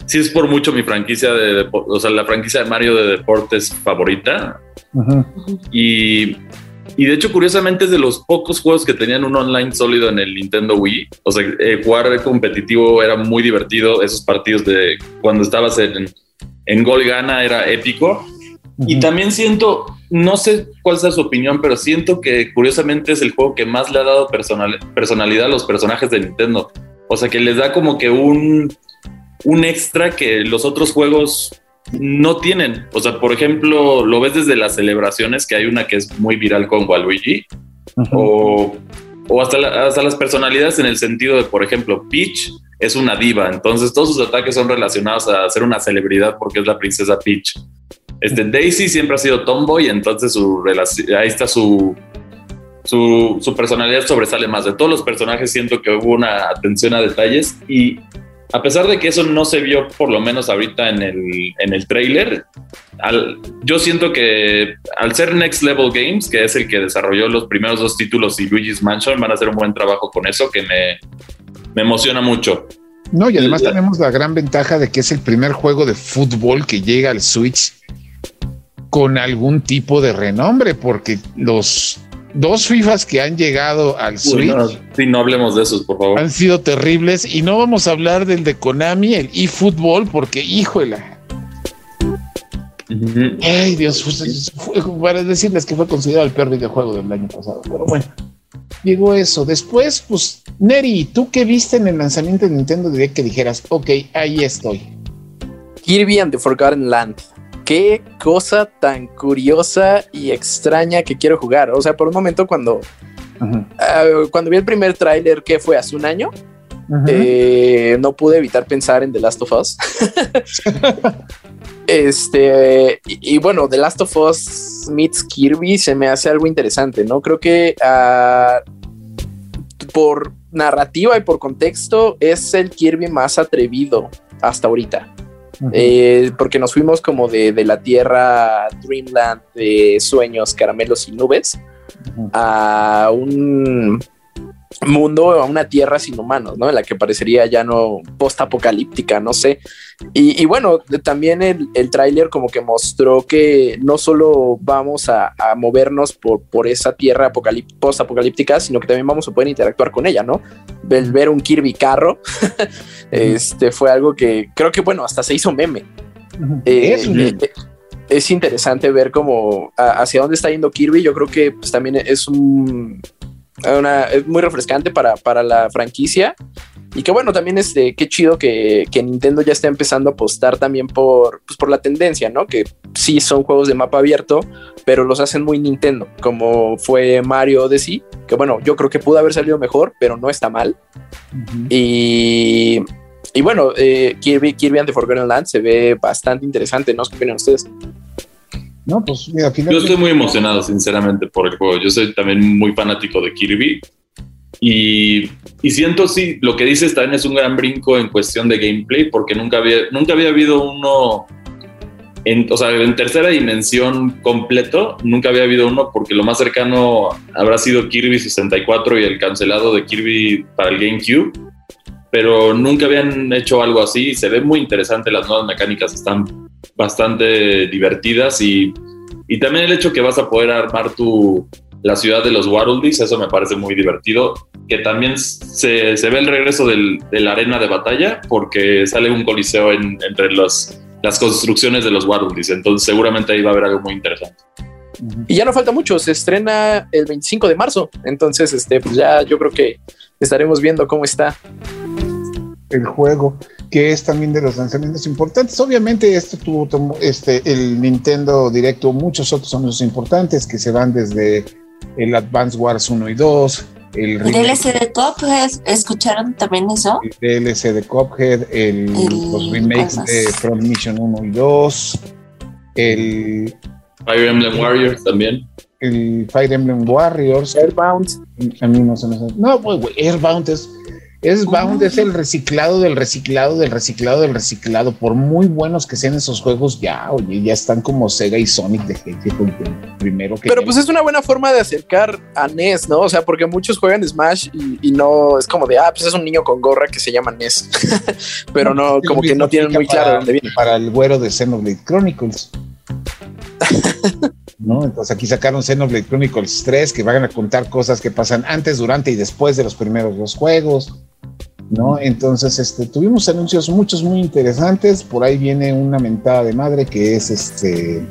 sí es por mucho mi franquicia de, o sea, la franquicia de Mario de deportes favorita. Y, y, de hecho, curiosamente, es de los pocos juegos que tenían un online sólido en el Nintendo Wii. O sea, eh, jugar competitivo era muy divertido. Esos partidos de cuando estabas en, en Gol Gana era épico. Y también siento, no sé cuál sea su opinión, pero siento que curiosamente es el juego que más le ha dado personalidad a los personajes de Nintendo. O sea, que les da como que un, un extra que los otros juegos no tienen. O sea, por ejemplo, lo ves desde las celebraciones, que hay una que es muy viral con Waluigi, o, hasta, hasta las personalidades en el sentido de, por ejemplo, Peach es una diva, entonces todos sus ataques son relacionados a ser una celebridad porque es la princesa Peach. Este, Daisy siempre ha sido tomboy, entonces su ahí está su, su, su, personalidad sobresale más. De todos los personajes siento que hubo una atención a detalles y a pesar de que eso no se vio por lo menos ahorita en el, en el trailer, yo siento que al ser Next Level Games, que es el que desarrolló los primeros dos títulos y Luigi's Mansion, van a hacer un buen trabajo con eso que me, me emociona mucho. No, y además tenemos la gran ventaja de que es el primer juego de fútbol que llega al Switch con algún tipo de renombre, porque los dos FIFAs que han llegado al Switch. sí, no hablemos de esos, por favor. Han sido terribles y no vamos a hablar del de Konami, el eFootball, porque híjole. Ay, Dios, para decirles que fue considerado el peor videojuego del año pasado, pero bueno, llegó eso. Después, pues, Neri, ¿tú qué viste en el lanzamiento de Nintendo Direct que dijeras, ok, ahí estoy? Kirby and the Forgotten Land qué cosa tan curiosa y extraña que quiero jugar. O sea, por un momento cuando, ah, cuando vi el primer tráiler que fue hace un año, eh, no pude evitar pensar en The Last of Us. *laughs* este, y, bueno, The Last of Us meets Kirby se me hace algo interesante, ¿no? Creo que ah, por narrativa y por contexto es el Kirby más atrevido hasta ahorita. Eh, porque nos fuimos como de, la tierra Dreamland de sueños, caramelos y nubes a un mundo, a una tierra sin humanos, ¿no? En la que parecería ya no post-apocalíptica, no sé. Y, bueno, también el, el tráiler como que mostró que no solo vamos a, movernos por, por esa tierra post-apocalíptica, sino que también vamos a poder interactuar con ella, ¿no? El ver un Kirby carro, *laughs* este fue algo que creo que, bueno, hasta se hizo meme. Eh, eh, es interesante ver cómo hacia dónde está yendo Kirby. Yo creo que pues, también es un es muy refrescante para, para la franquicia. Y que bueno, también este, qué chido que, que, Nintendo ya está empezando a apostar también por, pues por la tendencia, ¿no? Que sí son juegos de mapa abierto, pero los hacen muy Nintendo, como fue Mario Odyssey, que bueno, yo creo que pudo haber salido mejor, pero no está mal. Y, y bueno, eh, Kirby, Kirby and the Forgotten Land se ve bastante interesante, ¿no? ¿Qué opinan ustedes? No, pues Yo estoy muy emocionado, sinceramente, por el juego. Yo soy también muy fanático de Kirby. Y, y, siento, sí, lo que dices también es un gran brinco en cuestión de gameplay, porque nunca había, nunca había habido uno, en, o sea, en tercera dimensión completo, nunca había habido uno, porque lo más cercano habrá sido Kirby 64 y el cancelado de Kirby para el GameCube, pero nunca habían hecho algo así. Se ve muy interesante, las nuevas mecánicas están bastante divertidas y, y también el hecho que vas a poder armar tu, la ciudad de los Waruldis, eso me parece muy divertido, que también se, se ve el regreso del, de la arena de batalla porque sale un coliseo entre los, las construcciones de los Waruldis, entonces seguramente ahí va a haber algo muy interesante. Y ya no falta mucho, se estrena el 25 de marzo, entonces este, pues ya yo creo que estaremos viendo cómo está el juego. que es también de los lanzamientos importantes. Obviamente, esto tuvo este, el Nintendo Directo, muchos otros anuncios importantes que se van desde el Advance Wars 1 y 2. El, DLC de Cuphead, ¿escucharon también eso? El DLC de Cuphead, el, los remakes de Front Mission 1 y 2, el Fire Emblem Warriors también. El Fire Emblem Warriors. Airbound. A mí no se me No, pues, Airbound es Bound, es el reciclado del reciclado del reciclado del reciclado. Por muy buenos que sean esos juegos, ya, oye, ya están como Sega y Sonic de gente primero que. Pero pues es una buena forma de acercar a NES, ¿no? O sea, porque muchos juegan Smash y, no es como de, ah, pues es un niño con gorra que se llama NES. *laughs* Pero no, *laughs* como que no tienen muy claro dónde viene. Para el güero de Xenoblade Chronicles. *laughs* ¿no? Entonces aquí sacaron Xenoblade Chronicles 3 que van a contar cosas que pasan antes, durante y después de los primeros dos juegos. ¿no? Entonces, este, tuvimos anuncios muchos muy interesantes. Por ahí viene una mentada de madre que es este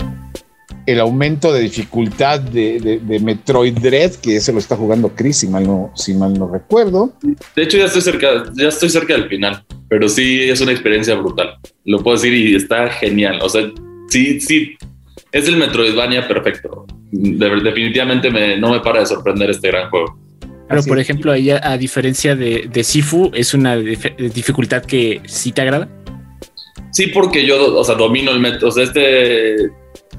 el aumento de dificultad de, Metroid Dread, que ese lo está jugando Chris, si mal no, si mal no recuerdo. De hecho, ya estoy cerca, ya estoy cerca del final, pero sí es una experiencia brutal. Lo puedo decir y está genial. O sea, sí, sí, es el Metroidvania perfecto. definitivamente no me para de sorprender este gran juego. Pero, por ejemplo, ahí a, diferencia de, de, Sifu, ¿es una dificultad que sí te agrada? Sí, porque yo, o sea, domino el metro. O sea, este,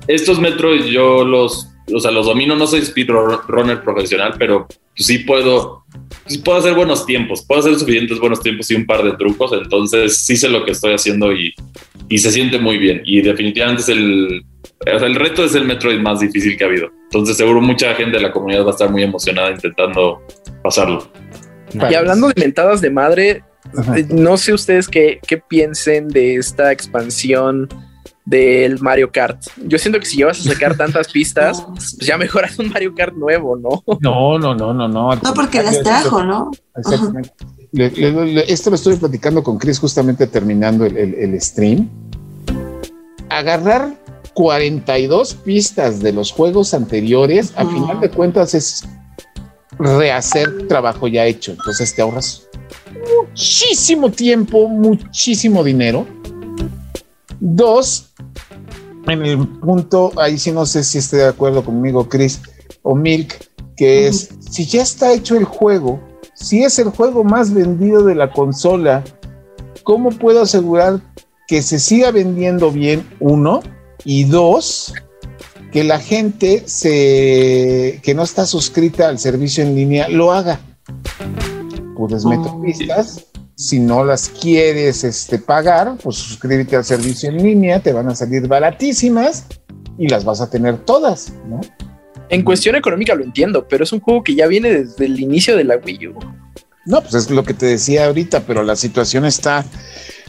estos metros yo los, o sea, los domino. No soy speedrunner profesional, pero sí puedo, puedo hacer buenos tiempos. Puedo hacer suficientes buenos tiempos y un par de trucos. Entonces, sí sé lo que estoy haciendo y, y se siente muy bien. Y definitivamente es el, o sea, el reto es el Metroid más difícil que ha habido. Entonces seguro mucha gente de la comunidad va a estar muy emocionada intentando pasarlo. Y hablando de mentadas de madre, eh, no sé ustedes qué, qué piensen de esta expansión del Mario Kart. Yo siento que si llevas a sacar tantas *laughs* pistas, pues ya mejoras un Mario Kart nuevo, ¿no? No, no, no, no, no. No, porque las trajo, ¿no? Exactamente. esto lo estoy platicando con Chris justamente terminando el, el stream. Agarrar 42 pistas de los juegos anteriores, a final de cuentas es rehacer trabajo ya hecho. Entonces te ahorras muchísimo tiempo, muchísimo dinero. Dos, en el punto, ahí sí no sé si estoy de acuerdo conmigo, Chris o Milk, que es, si ya está hecho el juego, si es el juego más vendido de la consola, ¿cómo puedo asegurar que se siga vendiendo bien uno? Y dos, que la gente se, que no está suscrita al servicio en línea lo haga. Puedes meter oh. pistas. Si no las quieres este, pagar, pues suscríbete al servicio en línea, te van a salir baratísimas y las vas a tener todas, ¿no? En cuestión económica lo entiendo, pero es un juego que ya viene desde el inicio de la Wii U. No, pues es lo que te decía ahorita, pero la situación está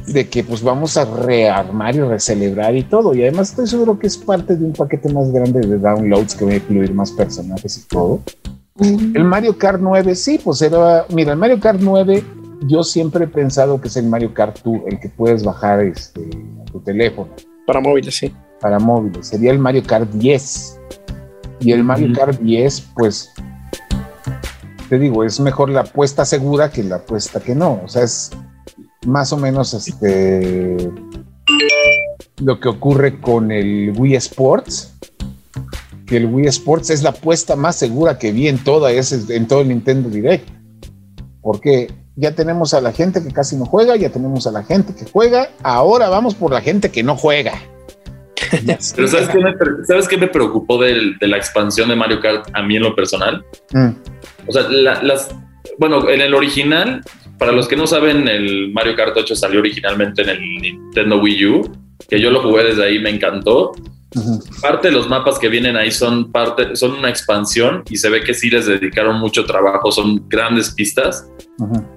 de que pues vamos a rearmar y recelebrar y todo. Y además estoy seguro que es parte de un paquete más grande de downloads que va a incluir más personajes y todo. El Mario Kart 9, sí, pues era, mira, el Mario Kart 9 yo siempre he pensado que es el Mario Kart 2, el que puedes bajar este, a tu teléfono. Para móviles, sí. Para móviles. Sería el Mario Kart 10. Y el Mario Kart 10, pues, te digo, es mejor la apuesta segura que la apuesta que no. O sea, es más o menos este lo que ocurre con el Wii Sports que el Wii Sports es la apuesta más segura que vi en toda ese, en todo el Nintendo Direct porque ya tenemos a la gente que casi no juega ya tenemos a la gente que juega ahora vamos por la gente que no juega *laughs* pero ¿sabes qué, me, ¿sabes qué me preocupó de la expansión de Mario Kart a mí en lo personal? Mm. O sea, las, bueno, en el original para los que no saben, el Mario Kart 8 salió originalmente en el Nintendo Wii U, que yo lo jugué desde ahí, me encantó. Parte de los mapas que vienen ahí son parte, son una expansión y se ve que sí les dedicaron mucho trabajo, son grandes pistas.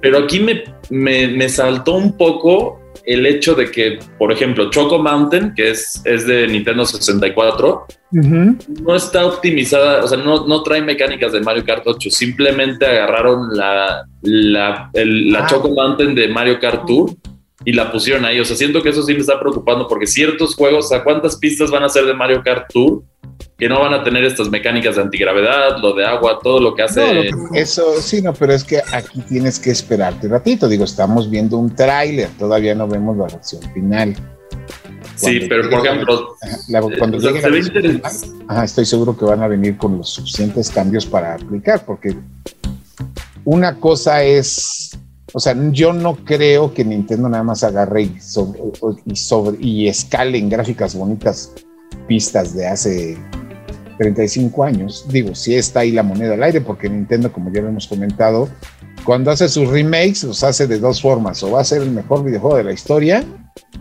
Pero aquí me, me, me, saltó un poco el hecho de que, por ejemplo, Choco Mountain, que es, es de Nintendo 64, no está optimizada, o sea, no, no, trae mecánicas de Mario Kart 8, simplemente agarraron la, la, la ah. Choco Mountain de Mario Kart Tour y la pusieron ahí. O sea, siento que eso sí me está preocupando porque ciertos juegos, ¿a cuántas pistas van a ser de Mario Kart Tour? Que no van a tener estas mecánicas de antigravedad, lo de agua, todo lo que hace. eso sí, no, pero es que aquí tienes que esperarte un ratito. Digo, estamos viendo un tráiler, todavía no vemos la versión final. sí, pero por ejemplo, cuando llegue estoy seguro que van a venir con los suficientes cambios para aplicar, porque una cosa es o sea, yo no creo que Nintendo nada más agarre y, sobre, y, escale en gráficas bonitas pistas de hace 35 años. Digo, si está ahí la moneda al aire, porque Nintendo, como ya lo hemos comentado, cuando hace sus remakes, los hace de dos formas. O va a ser el mejor videojuego de la historia.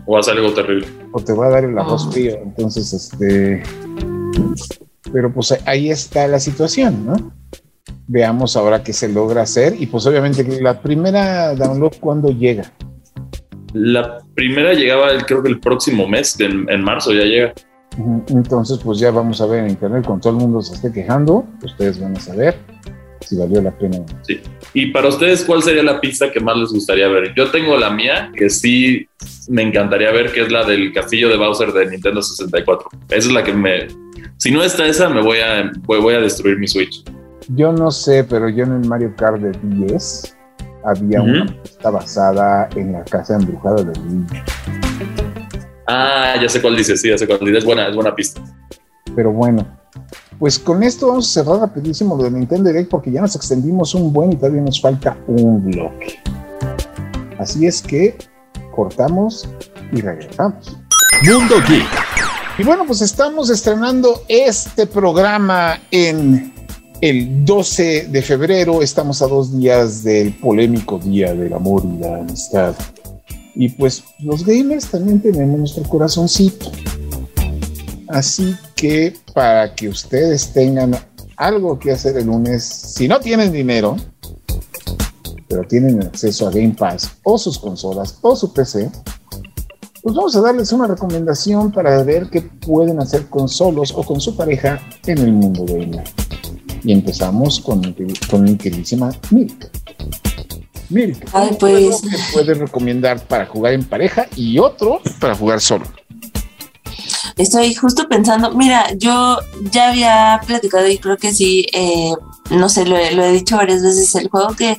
O va a ser algo terrible. O te va a dar el arroz frío. Entonces, este... Pero pues ahí está la situación, ¿no? veamos ahora qué se logra hacer. Y pues obviamente la primera download, ¿cuándo llega? La primera llegaba creo que el próximo mes, en, marzo ya llega. Entonces pues ya vamos a ver en internet, con todo el mundo se esté quejando, ustedes van a saber si valió la pena. Sí. Y para ustedes, ¿cuál sería la pista que más les gustaría ver? Yo tengo la mía, que sí me encantaría ver, que es la del castillo de Bowser de Nintendo 64. Esa es la que me... Si no está esa, me voy a, voy a destruir mi Switch. Yo no sé, pero yo en el Mario Kart de 10 había una pista basada en la casa embrujada de Luigi. Ah, ya sé cuál dice, sí, ya sé cuál dice. Es buena, es buena pista. Pero bueno, pues con esto vamos a cerrar rapidísimo lo de Nintendo Direct porque ya nos extendimos un buen y todavía nos falta un bloque. Así es que cortamos y regresamos. Mundo Geek. Y bueno, pues estamos estrenando este programa en el 12 de febrero estamos a dos días del polémico Día del Amor y la Amistad. Y pues los gamers también tenemos nuestro corazoncito. Así que para que ustedes tengan algo que hacer el lunes, si no tienen dinero, pero tienen acceso a Game Pass o sus consolas o su PC, pues vamos a darles una recomendación para ver qué pueden hacer con solos o con su pareja en el mundo gamer. Y empezamos con, con mi queridísima Milk. Milk, Ay, pues. ¿qué puedes recomendar para jugar en pareja y otro para jugar solo? Estoy justo pensando, mira, yo ya había platicado y creo que sí, eh, no sé, lo, lo, he dicho varias veces, el juego que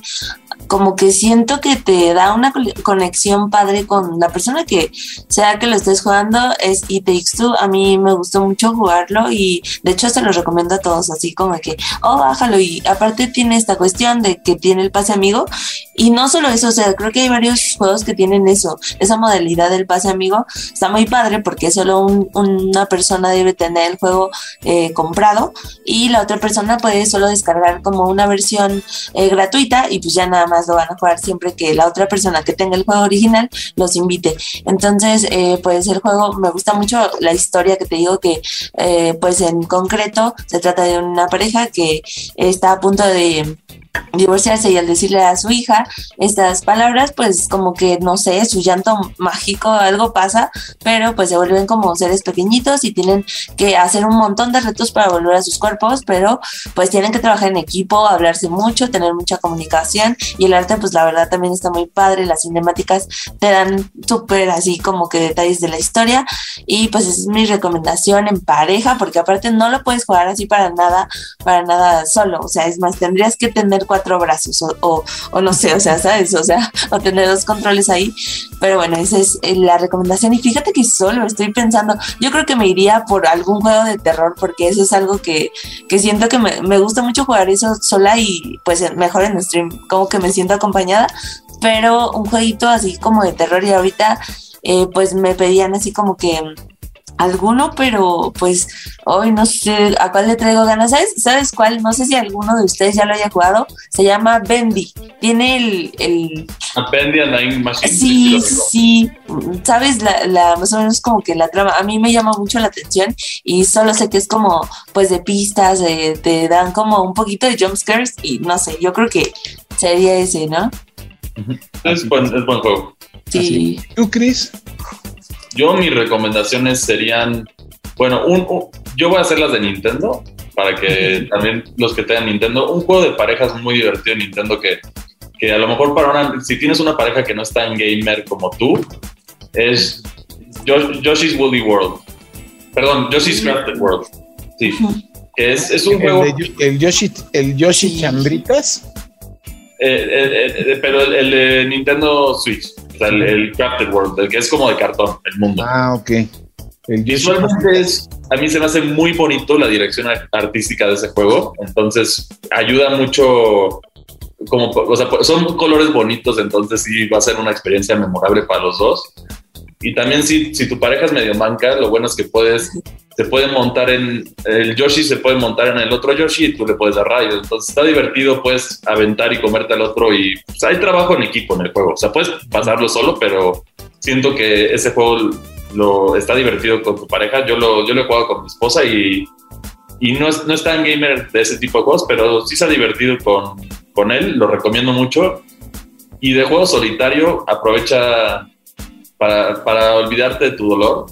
como que siento que te da una conexión padre con la persona que sea que lo estés jugando es It Takes Two. A mí me gustó mucho jugarlo y de hecho se lo recomiendo a todos así como que, oh, bájalo y aparte tiene esta cuestión de que tiene el pase amigo y no solo eso, o sea, creo que hay varios juegos que tienen eso, esa modalidad del pase amigo. Está muy padre porque solo una persona debe tener el juego eh, comprado y la otra persona puede solo descargar como una versión eh, gratuita y pues ya nada más lo van a jugar siempre que la otra persona que tenga el juego original los invite. Entonces, eh, pues el juego me gusta mucho la historia que te digo que, eh, pues en concreto, se trata de una pareja que está a punto de divorciarse y al decirle a su hija estas palabras, pues como que no sé, su llanto mágico, algo pasa, pero pues se vuelven como seres pequeñitos y tienen que hacer un montón de retos para volver a sus cuerpos, pero pues tienen que trabajar en equipo, hablarse mucho, tener mucha comunicación y el arte pues la verdad también está muy padre, las cinemáticas te dan súper así como que detalles de la historia y pues es mi recomendación en pareja porque aparte no lo puedes jugar así para nada, para nada solo, o sea, es más, tendrías que tener cuatro brazos o, no sé, o sea, ¿sabes? O sea, *laughs* o tener dos controles ahí. Pero bueno, esa es eh, la recomendación. Y fíjate que solo estoy pensando, yo creo que me iría por algún juego de terror porque eso es algo que, que siento que me, me gusta mucho jugar eso sola y pues mejor en stream, como que me siento acompañada. Pero un jueguito así como de terror y ahorita eh, pues me pedían así como que alguno, pero pues hoy no sé a cuál le traigo ganas. ¿Sabes? ¿Sabes cuál? No sé si alguno de ustedes ya lo haya jugado. Se llama Bendy. Tiene el. el... Bendy and Machine. Sí, sí. ¿Sabes? La, la, más o menos como que la trama. A mí me llama mucho la atención y solo sé que es como, pues, de pistas, te dan como un poquito de jumpscares y no sé, yo creo que sería ese, ¿no? Es buen, es buen juego. Sí. ¿Tú, Chris? Yo mis recomendaciones serían, bueno, un, yo voy a hacer las de Nintendo para que también los que tengan Nintendo, un juego de parejas muy divertido en Nintendo que, que a lo mejor para una, si tienes una pareja que no está en gamer como tú, es Yoshi's Woolly World. Perdón, Yoshi's Crafted World. Sí. Es, es un El, juego. de- el Yoshi, el Yoshi Sí. Chambritas. eh, eh, eh, pero el, el de Nintendo Switch, o sea, el, el Crafted World, el que es como de cartón, el mundo. Ah, ok. El Visualmente es, a mí se me hace muy bonito la dirección ar- artística de ese juego, entonces ayuda mucho, como, o sea, son colores bonitos, entonces sí va a ser una experiencia memorable para los dos. Y también si, si tu pareja es medio manca, lo bueno es que puedes, se puede montar en, el Yoshi se puede montar en el otro Yoshi y tú le puedes dar rayos, entonces está divertido, puedes aventar y comerte al otro y pues, hay trabajo en equipo en el juego, o sea, puedes pasarlo solo, pero siento que ese juego lo está divertido con tu pareja. Yo lo, yo lo he jugado con mi esposa y, y no, es, no es tan gamer de ese tipo de juegos, pero sí se ha divertido con, con él. Lo recomiendo mucho. Y de juego solitario, aprovecha para, para olvidarte de tu dolor.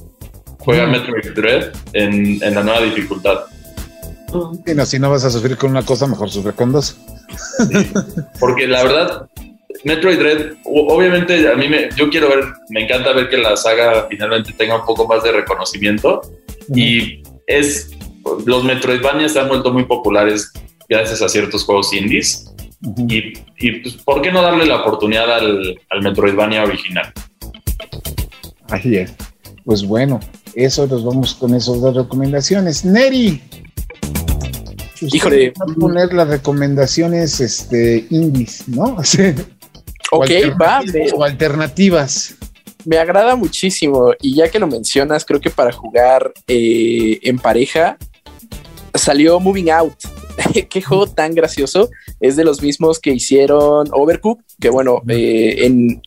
Juega Mm. Metroid Dread en, en la nueva dificultad. Mm. Sí, no, si no vas a sufrir con una cosa, mejor sufre con dos. Porque la verdad, Metroid Dread, obviamente a mí me, yo quiero ver, me encanta ver que la saga finalmente tenga un poco más de reconocimiento. Y es los Metroidvania se han vuelto muy populares gracias a ciertos juegos indies. Y, y, pues, ¿por qué no darle la oportunidad al, al Metroidvania original? Así es. Pues bueno, eso nos vamos con esas dos recomendaciones. Neri. Híjole. va a poner las recomendaciones este, indies, ¿no? *laughs* O Ok, va, O alternativas. me agrada muchísimo. Y ya que lo mencionas, creo que para jugar eh, en pareja salió Moving Out. *laughs* Qué juego tan gracioso. Es de los mismos que hicieron Overcooked, que bueno, eh, en,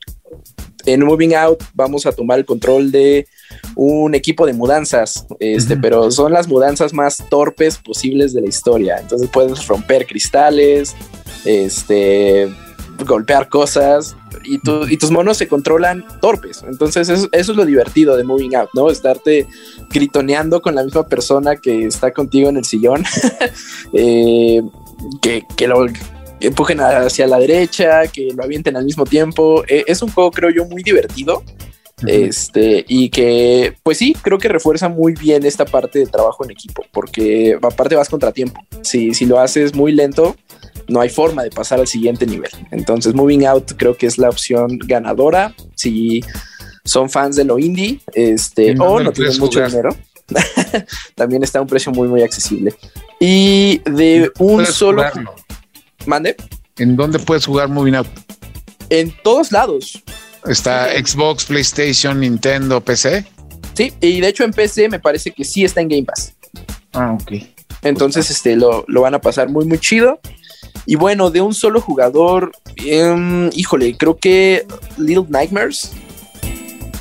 en Moving Out vamos a tomar el control de un equipo de mudanzas, este, pero son las mudanzas más torpes posibles de la historia. Entonces puedes romper cristales, este, golpear cosas y, tu- y tus monos se controlan torpes. Entonces eso, eso es lo divertido de Moving Out, ¿no? Estarte gritoneando con la misma persona que está contigo en el sillón, *laughs* eh, que, que lo empujen hacia la derecha, que lo avienten al mismo tiempo. Eh, es un juego, creo yo, muy divertido. Este, y que, pues sí, creo que refuerza muy bien esta parte de trabajo en equipo, porque aparte vas contra tiempo. Si, si lo haces muy lento, no hay forma de pasar al siguiente nivel. Entonces, Moving Out creo que es la opción ganadora. Si son fans de lo indie, este, ¿En dónde o no tienen mucho jugar? dinero, *laughs* también está a un precio muy, muy accesible. Y de un solo jugarlo. mande ¿En dónde puedes jugar Moving Out? en todos lados. Está Xbox, PlayStation, Nintendo, PC. Sí, y de hecho en PC me parece que sí está en Game Pass. Ah, ok. Entonces, este, lo, lo van a pasar muy, muy chido. Y bueno, de un solo jugador, em, híjole, creo que Little Nightmares.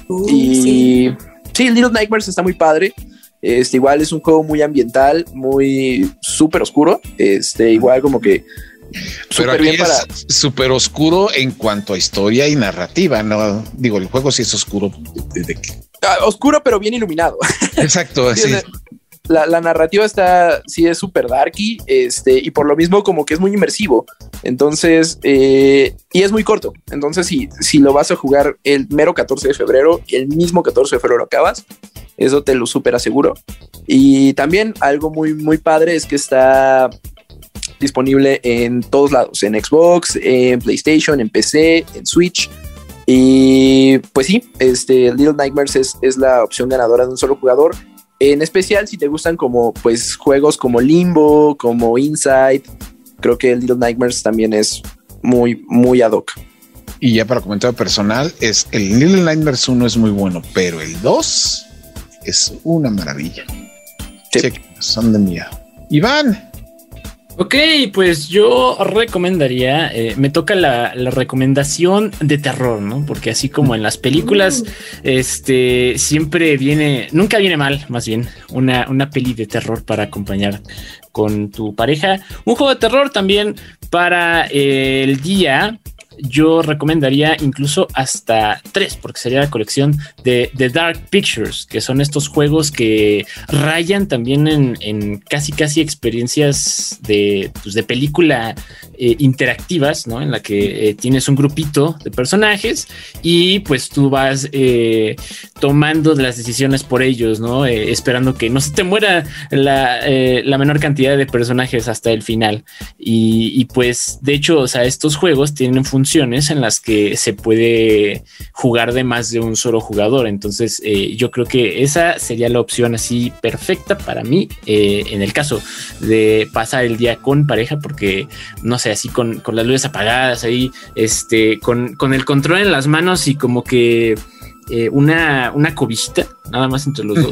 Uy, Y sí. sí. Little Nightmares está muy padre. Este, igual es un juego muy ambiental, muy súper oscuro. Este, igual como que Pero aquí bien para. es súper oscuro en cuanto a historia y narrativa, ¿no? Digo, el juego sí es oscuro. desde que- Ah, oscuro, pero bien iluminado. *laughs* Exacto, Sí, así. la, la narrativa está, sí es súper darky, este, y por lo mismo como que es muy inmersivo. Entonces, eh, y es muy corto. Entonces, si, si lo vas a jugar el mero 14 de febrero, el mismo 14 de febrero acabas, eso te lo súper aseguro. Y también algo muy, muy padre es que está disponible en todos lados, en Xbox, en PlayStation, en PC, en Switch. Y pues sí, este Little Nightmares es, es la opción ganadora de un solo jugador. En especial si te gustan como pues juegos como Limbo, como Inside, creo que Little Nightmares también es muy, muy ad hoc. Y ya para comentario personal, es el Little Nightmares 1 es muy bueno, pero el 2 es una maravilla. Sí. Chequenlos, son de miedo. Iván, Ok, pues yo recomendaría, eh, me toca la, la recomendación de terror, ¿no? Porque así como en las películas, este siempre viene, nunca viene mal, más bien, una, una peli de terror para acompañar con tu pareja. Un juego de terror también para eh, el día yo recomendaría incluso hasta tres, porque sería la colección de, The Dark Pictures, que son estos juegos que rayan también en, casi casi experiencias de, pues, de película eh, interactivas, ¿no? En la que eh, tienes un grupito de personajes y pues tú vas eh, tomando las decisiones por ellos, ¿no? esperando que no se te muera la, la, menor cantidad de personajes hasta el final. Y, pues de hecho, o sea, estos juegos tienen funciones en las que se puede jugar de más de un solo jugador. Entonces, eh, yo creo que esa sería la opción así perfecta para mí eh, en el caso de pasar el día con pareja, porque no sé, así con, con las luces apagadas ahí, este, con, con el control en las manos y como que eh, una, una cobijita, nada más entre los dos,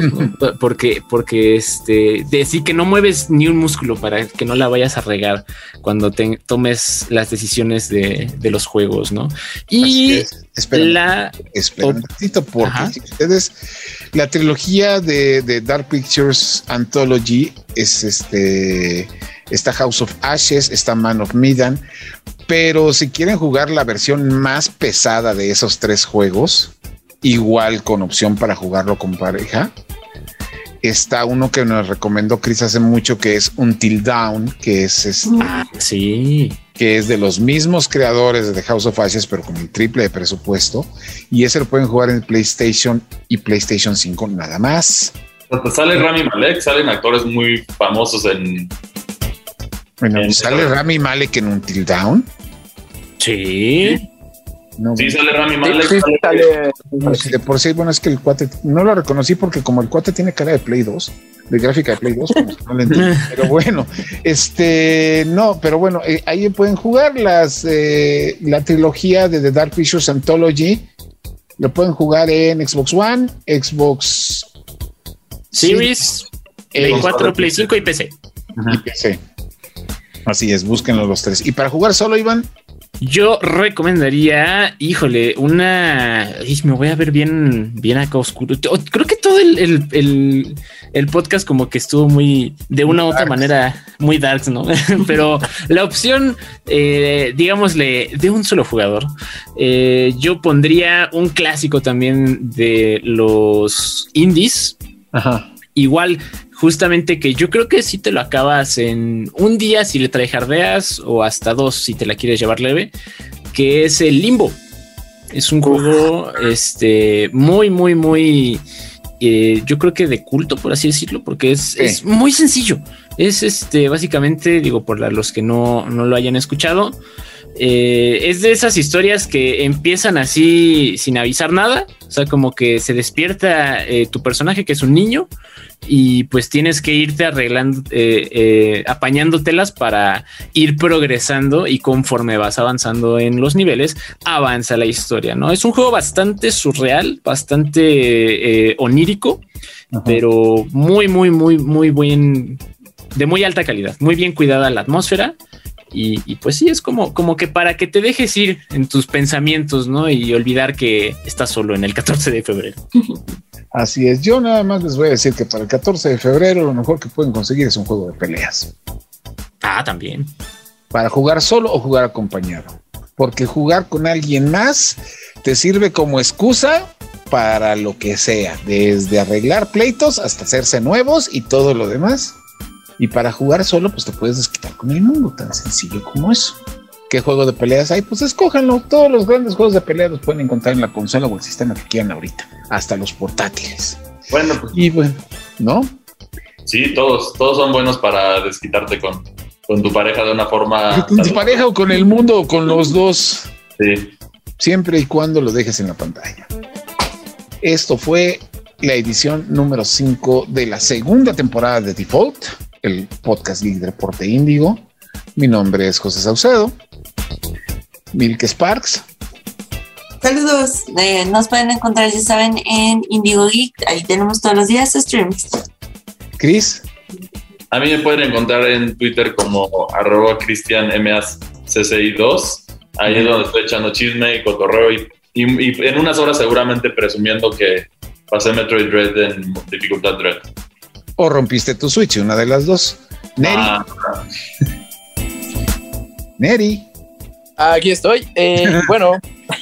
*laughs* porque, porque este, decir que no mueves ni un músculo para que no la vayas a regar cuando te, tomes las decisiones de, los juegos, ¿no? Y espera, la un ratito, porque ustedes, la trilogía de, de, Dark Pictures Anthology es este, está House of Ashes, está Man of Medan, pero si quieren jugar la versión más pesada de esos tres juegos, igual con opción para jugarlo con pareja. Está uno que nos recomendó Chris hace mucho, que es Until Down, que es este, ah, sí. que es de los mismos creadores de The House of Ashes, pero con el triple de presupuesto. Y ese lo pueden jugar en PlayStation y PlayStation 5 nada más. sale Rami Malek, salen actores muy famosos en. Bueno, sale Rami Malek en Until Down. Sí. No, sí, sale Rami Malek. de por sí, bueno, es que el cuate no lo reconocí porque como el cuate tiene cara de Play 2, de gráfica de Play 2, pues, no le *laughs* pero bueno, este, no, pero bueno, eh, ahí pueden jugar las, eh, la trilogía de The Dark Pictures Anthology. Lo pueden jugar en Xbox One, Xbox Series, Play 4, Play 5 y PC. Y PC. Así es, búsquenlo los tres. Y para jugar solo, Iván. Yo recomendaría, híjole, una. me voy a ver bien, bien acá oscuro. Creo que todo el, podcast, como que estuvo muy, de una u otra manera, muy dark, ¿no? *laughs* Pero la opción, eh, digámosle, de un solo jugador, eh, yo pondría un clásico también de los indies. Ajá. Igual, justamente que yo creo que si te lo acabas en un día si le trae jardeas o hasta dos si te la quieres llevar leve, que es el Limbo. Es un juego este, muy, muy, muy, eh, yo creo que de culto, por así decirlo, porque es, muy sencillo. Es este, básicamente, digo, por los que no, no lo hayan escuchado, eh, es de esas historias que empiezan así sin avisar nada. O sea, como que se despierta eh, tu personaje, que es un niño, y pues tienes que irte arreglando, eh, apañándotelas para ir progresando y conforme vas avanzando en los niveles, avanza la historia, ¿no? Es un juego bastante surreal, bastante onírico, pero muy, muy, muy, muy buen, de muy alta calidad, muy bien cuidada la atmósfera y, pues sí, es como, como que para que te dejes ir en tus pensamientos, ¿no? Y olvidar que estás solo en el 14 de febrero. *laughs* Así es, yo nada más les voy a decir que para el 14 de febrero lo mejor que pueden conseguir es un juego de peleas. Ah, también. Para jugar solo o jugar acompañado. Porque jugar con alguien más te sirve como excusa para lo que sea, desde arreglar pleitos hasta hacerse nuevos y todo lo demás. Y para jugar solo, pues te puedes desquitar con el mundo, tan sencillo como eso. ¿Qué juego de peleas hay? Pues escójanlo. Todos los grandes juegos de peleas los pueden encontrar en la consola o el sistema que quieran ahorita, hasta los portátiles. Bueno, pues. Y bueno, ¿no? Sí, todos, todos son buenos para desquitarte con, con tu pareja de una forma. Con tu pareja o con el mundo o con los dos. Sí. Siempre y cuando lo dejes en la pantalla. Esto fue la edición número 5 de la segunda temporada de Default el podcast Geek de Reporte Índigo. Mi nombre es José Saucedo. Milk Sparks. Saludos. Eh, nos pueden encontrar, ya saben, en Indigo Geek. Ahí tenemos todos los días streams. Chris. A mí me pueden encontrar en Twitter como arroba cristianmascci2. Ahí es donde estoy echando chisme y cotorreo y, y en unas horas seguramente presumiendo que pasé Metroid Dread en dificultad Dread o rompiste tu Switch, una de las dos. Neri. Ah. *laughs* Neri. Aquí estoy. Eh, *laughs* bueno,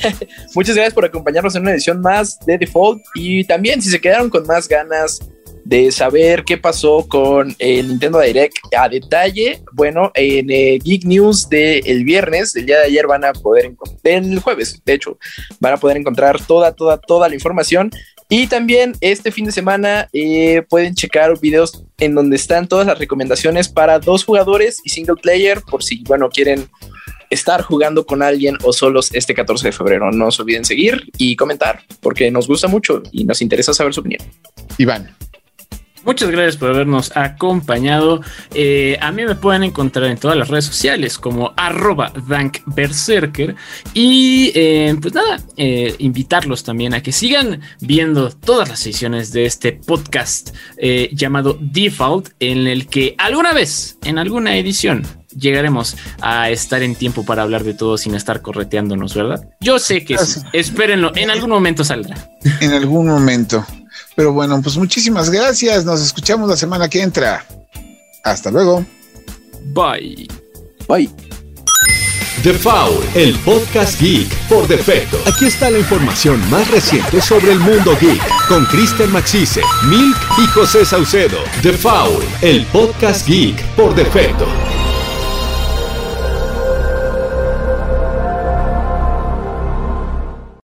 *laughs* muchas gracias por acompañarnos en una edición más de Default y también si se quedaron con más ganas de saber qué pasó con el Nintendo Direct a detalle, bueno, en eh, Geek News del viernes, del día de ayer van a poder encontrar, del jueves, de hecho, van a poder encontrar toda, toda, toda la información. Y también este fin de semana eh, pueden checar videos en donde están todas las recomendaciones para dos jugadores y single player, por si, bueno, quieren estar jugando con alguien o solos este 14 de febrero. No se olviden seguir y comentar, porque nos gusta mucho y nos interesa saber su opinión. Iván. Muchas gracias por habernos acompañado. Eh, a mí me pueden encontrar en todas las redes sociales como arroba dankberserker. Y eh, pues nada, eh, invitarlos también a que sigan viendo todas las sesiones de este podcast llamado Default, en el que alguna vez, en alguna edición, llegaremos a estar en tiempo para hablar de todo sin estar correteándonos, ¿verdad? Yo sé que sí. Espérenlo, en algún momento saldrá. En algún momento. Pero bueno, pues muchísimas gracias. Nos escuchamos la semana que entra. Hasta luego. Bye. Bye. The Foul, el podcast geek por defecto. Aquí está la información más reciente sobre el mundo geek con Kristen Maxise, Milk y José Saucedo. The Foul, el podcast geek por defecto.